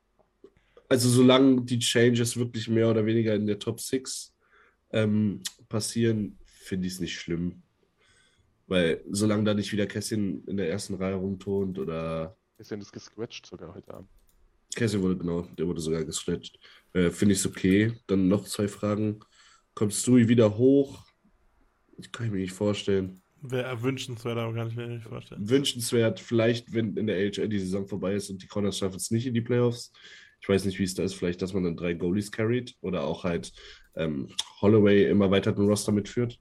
also solange die Changes wirklich mehr oder weniger in der Top 6 ähm, passieren, finde ich es nicht schlimm. Weil solange da nicht wieder Kessin in der ersten Reihe rumtont oder. Kessin ist gescratcht sogar heute Abend. Kessin wurde, genau, der wurde sogar gescratcht. Äh, finde ich es okay. Dann noch zwei Fragen. Kommt Stewie wieder hoch? Das kann ich mir nicht vorstellen. Wäre wünschenswert, aber kann ich mir nicht vorstellen. Wünschenswert, vielleicht, wenn in der AHL die Saison vorbei ist und die Corners schaffen es nicht in die Playoffs. Ich weiß nicht, wie es da ist. Vielleicht, dass man dann drei Goalies carried oder auch halt ähm, Holloway immer weiter den Roster mitführt.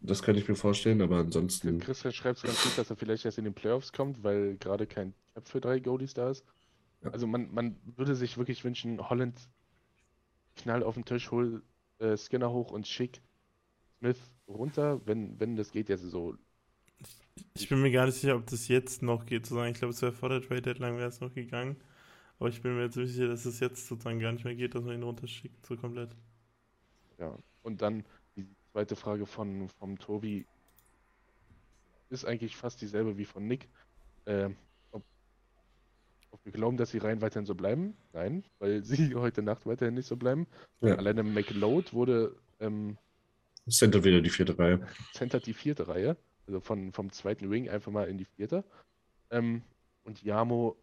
Das könnte ich mir vorstellen, aber ansonsten. Christian schreibt es ganz gut, dass er vielleicht erst in den Playoffs kommt, weil gerade kein Cap für drei Goalies da ist. Ja. Also man, man würde sich wirklich wünschen, Holland knall auf den Tisch, hol äh, Skinner hoch und schick Smith runter, wenn, wenn das geht, jetzt so. Ich bin mir gar nicht sicher, ob das jetzt noch geht, zu sagen. Ich glaube, es wäre vor der Trade Deadline wäre es noch gegangen. Aber ich bin mir jetzt sicher, dass es jetzt sozusagen gar nicht mehr geht, dass man ihn runterschickt, so komplett. Ja, und dann die zweite Frage von vom Tobi ist eigentlich fast dieselbe wie von Nick. Äh, ob, ob, wir glauben, dass sie rein weiterhin so bleiben? Nein, weil sie heute Nacht weiterhin nicht so bleiben. Ja. Alleine McLeod wurde ähm, Center wieder die vierte Reihe. Center die vierte Reihe. Also von, vom zweiten Wing einfach mal in die vierte. Ähm, und Yamo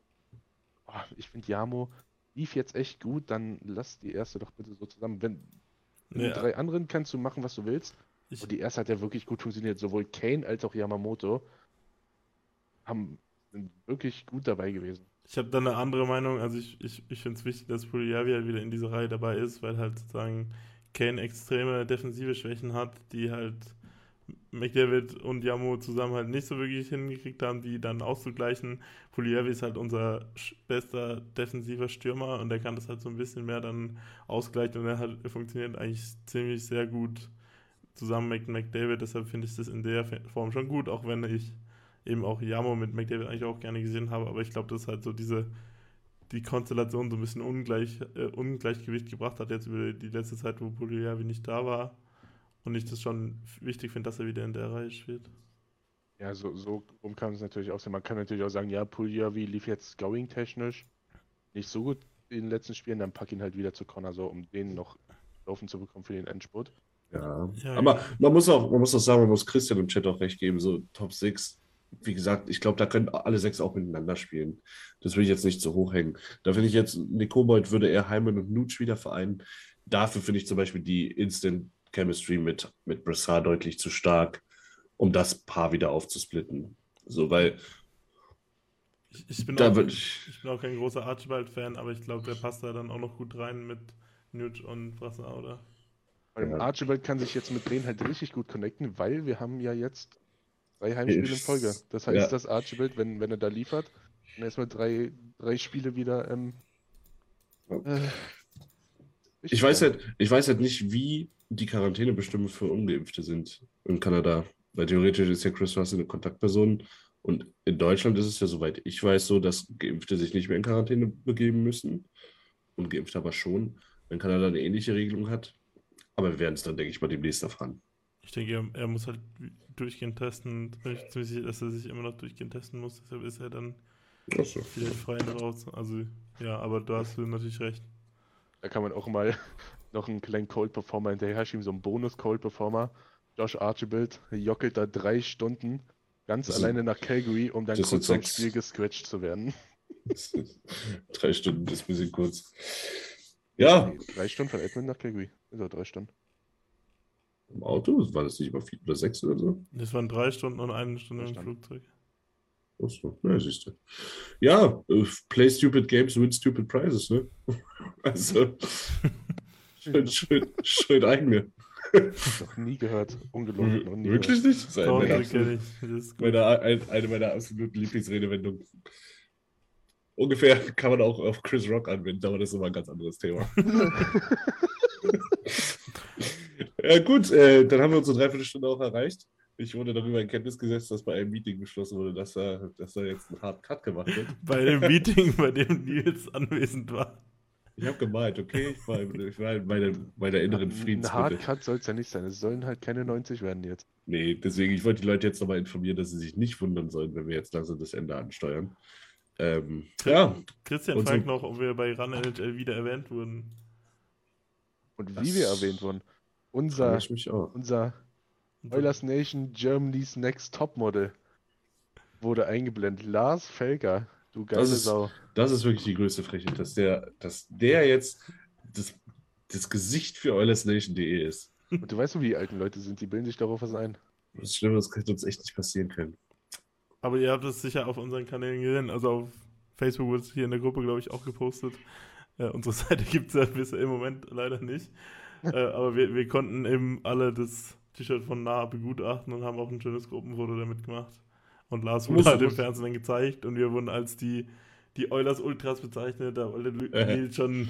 oh, ich finde Yamo lief jetzt echt gut, dann lass die erste doch bitte so zusammen. Wenn ja. die drei anderen kannst du machen, was du willst. Ich, und die erste hat ja wirklich gut funktioniert. Sowohl Kane als auch Yamamoto haben sind wirklich gut dabei gewesen. Ich habe da eine andere Meinung. Also ich, ich, ich finde es wichtig, dass Puliavi halt wieder in dieser Reihe dabei ist, weil halt sozusagen Kane extreme defensive Schwächen hat, die halt McDavid und Yamo zusammen halt nicht so wirklich hingekriegt haben, die dann auszugleichen. Puliavi ist halt unser bester defensiver Stürmer und der kann das halt so ein bisschen mehr dann ausgleichen und er hat, funktioniert eigentlich ziemlich sehr gut zusammen mit McDavid. Deshalb finde ich das in der Form schon gut, auch wenn ich eben auch Yamo mit McDavid eigentlich auch gerne gesehen habe. Aber ich glaube, das ist halt so diese die Konstellation so ein bisschen ungleich, äh, Ungleichgewicht gebracht hat jetzt über die letzte Zeit, wo Puliavi nicht da war und ich das schon wichtig finde, dass er wieder in der Reihe spielt. Ja, so, so rum kann es natürlich auch sein. Man kann natürlich auch sagen, ja, Puljavi lief jetzt going-technisch nicht so gut in den letzten Spielen, dann pack ihn halt wieder zu Connor, so um den noch laufen zu bekommen für den Endspurt. Ja, ja aber ja. man muss auch, man muss auch sagen, man muss Christian im Chat auch recht geben, so Top 6. Wie gesagt, ich glaube, da können alle sechs auch miteinander spielen. Das will ich jetzt nicht zu hoch hängen. Da finde ich jetzt, Nicobold würde eher Heimann und Nutsch wieder vereinen. Dafür finde ich zum Beispiel die Instant Chemistry mit, mit Brassard deutlich zu stark, um das Paar wieder aufzusplitten. So, weil. Ich, ich, bin, auch, ich, ich bin auch kein großer Archibald-Fan, aber ich glaube, der passt da dann auch noch gut rein mit Newt und Brassard, oder? Ja. Archibald kann sich jetzt mit denen halt richtig gut connecten, weil wir haben ja jetzt drei Heimspiele in Folge. Das heißt, ja. dass Archibald, wenn, wenn er da liefert, dann erstmal drei, drei Spiele wieder. Ähm, äh, ich, weiß halt, ich weiß halt nicht, wie die Quarantänebestimmungen für Ungeimpfte sind in Kanada. Weil theoretisch ist ja Chris Russell eine Kontaktperson und in Deutschland ist es ja, soweit ich weiß, so, dass Geimpfte sich nicht mehr in Quarantäne begeben müssen. Und Geimpfte aber schon, wenn Kanada eine ähnliche Regelung hat. Aber wir werden es dann, denke ich mal, demnächst erfahren. Ich denke, er, muss halt durchgehend testen. Bin ich ziemlich sicher, dass er sich immer noch durchgehend testen muss. Deshalb ist er dann so. vielleicht frei raus. Also, ja, aber du hast natürlich recht. Da kann man auch mal noch einen kleinen Cold Performer hinterher schieben, so einen Bonus Cold Performer. Josh Archibald jockelt da drei Stunden ganz das alleine nach Calgary, um dann kurz vom Spiel gescratcht zu werden. drei Stunden das ist ein bisschen kurz. Ja. Nee, drei Stunden von Edmund nach Calgary. Also drei Stunden. Im Auto? War das nicht über vier oder sechs oder so? Das waren drei Stunden und eine Stunde im Flugzeug. Achso, na, siehst du. Ja, uh, play stupid games, win stupid prizes, ne? Also. Schön, schön, schön eigene. Noch nie gehört. Ungelogen. Noch nie Wirklich gehört. nicht? Das ist, Doch, meine absolut, ist meine, eine meiner absoluten Lieblingsredewendungen. Ungefähr kann man auch auf Chris Rock anwenden, aber das ist immer ein ganz anderes Thema. ja, gut, äh, dann haben wir unsere Dreiviertelstunde auch erreicht. Ich wurde darüber in Kenntnis gesetzt, dass bei einem Meeting beschlossen wurde, dass da, dass da jetzt ein Hard Cut gemacht wird. Bei dem Meeting, bei dem Nils anwesend war. Ich habe gemeint, okay? Ich war, ich war bei, der, bei der inneren Friedensbitte. Ein Hardcut soll es ja nicht sein. Es sollen halt keine 90 werden jetzt. Nee, deswegen, ich wollte die Leute jetzt nochmal informieren, dass sie sich nicht wundern sollen, wenn wir jetzt langsam das Ende ansteuern. Ähm, ja. Christian fragt noch, ob wir bei RAN NHL wieder erwähnt wurden. Und wie das wir erwähnt wurden. Unser, unser Oilers Nation Germany's Next Topmodel wurde eingeblendet. Lars Felger Du geile das ist, Sau. Das ist wirklich die größte Frechheit, dass der, dass der jetzt das, das Gesicht für EulersNation.de ist. Und du weißt, wie die alten Leute sind, die bilden sich darauf was ein. Das ist schlimm, das könnte uns echt nicht passieren können. Aber ihr habt es sicher auf unseren Kanälen gesehen. Also auf Facebook wurde es hier in der Gruppe, glaube ich, auch gepostet. Äh, unsere Seite gibt es ja bisher im Moment leider nicht. äh, aber wir, wir konnten eben alle das T-Shirt von nah begutachten und haben auch ein schönes Gruppenfoto damit gemacht. Und Lars wurde halt im Fernsehen dann gezeigt und wir wurden als die, die Eulers Ultras bezeichnet. Da wollte Nils schon,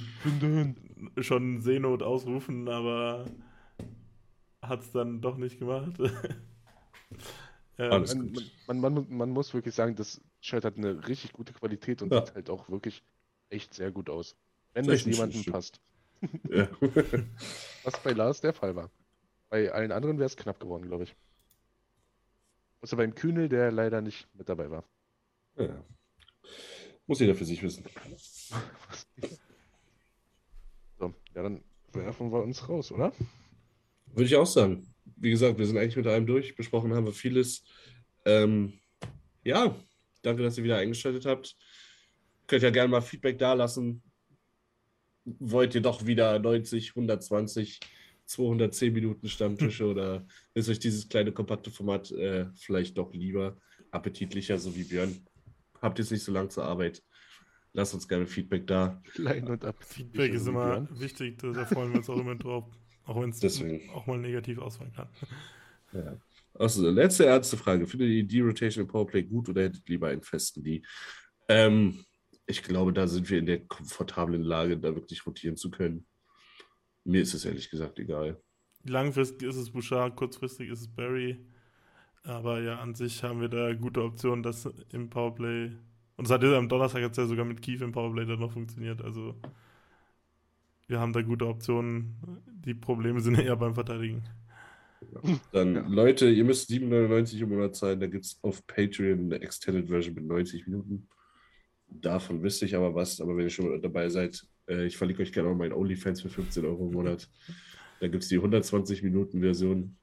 schon Seenot ausrufen, aber hat es dann doch nicht gemacht. ja, man, man, man, man, muss wirklich sagen, das Shirt hat eine richtig gute Qualität und ja. sieht halt auch wirklich echt sehr gut aus. Wenn das jemandem passt. Ja. Was bei Lars der Fall war. Bei allen anderen wäre es knapp geworden, glaube ich. Außer beim Kühnel, der leider nicht mit dabei war. Ja. Muss jeder für sich wissen. so, ja, dann werfen wir uns raus, oder? Würde ich auch sagen. Wie gesagt, wir sind eigentlich mit allem durch. Besprochen haben wir vieles. Ähm, ja, danke, dass ihr wieder eingeschaltet habt. Könnt ja gerne mal Feedback da lassen. Wollt ihr doch wieder 90, 120 210 Minuten Stammtische oder ist euch dieses kleine kompakte Format äh, vielleicht doch lieber, appetitlicher, so wie Björn? Habt ihr es nicht so lang zur Arbeit? Lasst uns gerne Feedback da. Klein und Feedback ist immer Björn. wichtig, da freuen wir uns auch immer drauf. Auch wenn es auch mal negativ ausfallen kann. Ja. Also, letzte ernste Frage. Findet ihr die Rotation im Powerplay gut oder hättet ihr lieber einen festen die? Ähm, ich glaube, da sind wir in der komfortablen Lage, da wirklich rotieren zu können. Mir ist es ehrlich gesagt egal. Langfristig ist es Bouchard, kurzfristig ist es Barry. Aber ja, an sich haben wir da gute Optionen, dass im Powerplay. Und es hat ja am Donnerstag jetzt ja sogar mit Keith im Powerplay dann noch funktioniert. Also wir haben da gute Optionen. Die Probleme sind eher beim Verteidigen. Dann, ja. Leute, ihr müsst 7,99 im Monat zahlen. Da gibt es auf Patreon eine Extended Version mit 90 Minuten. Davon wüsste ich aber was. Aber wenn ihr schon dabei seid, äh, ich verlinke euch gerne auch meinen OnlyFans für 15 Euro im Monat. Da gibt es die 120 Minuten Version.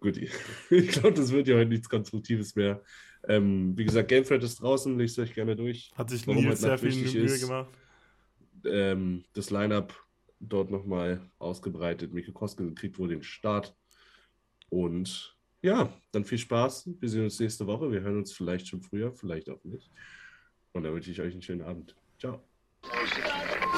Gut, ich glaube, das wird ja heute nichts Konstruktives mehr. Ähm, wie gesagt, Gamefred ist draußen, lest euch gerne durch. Hat sich Nils sehr viel Mühe ist, gemacht. Ähm, das Lineup dort nochmal ausgebreitet. Mikko Koskinen kriegt wohl den Start. Und ja, dann viel Spaß. Wir sehen uns nächste Woche. Wir hören uns vielleicht schon früher, vielleicht auch nicht. Und dann wünsche ich euch einen schönen Abend. Ciao.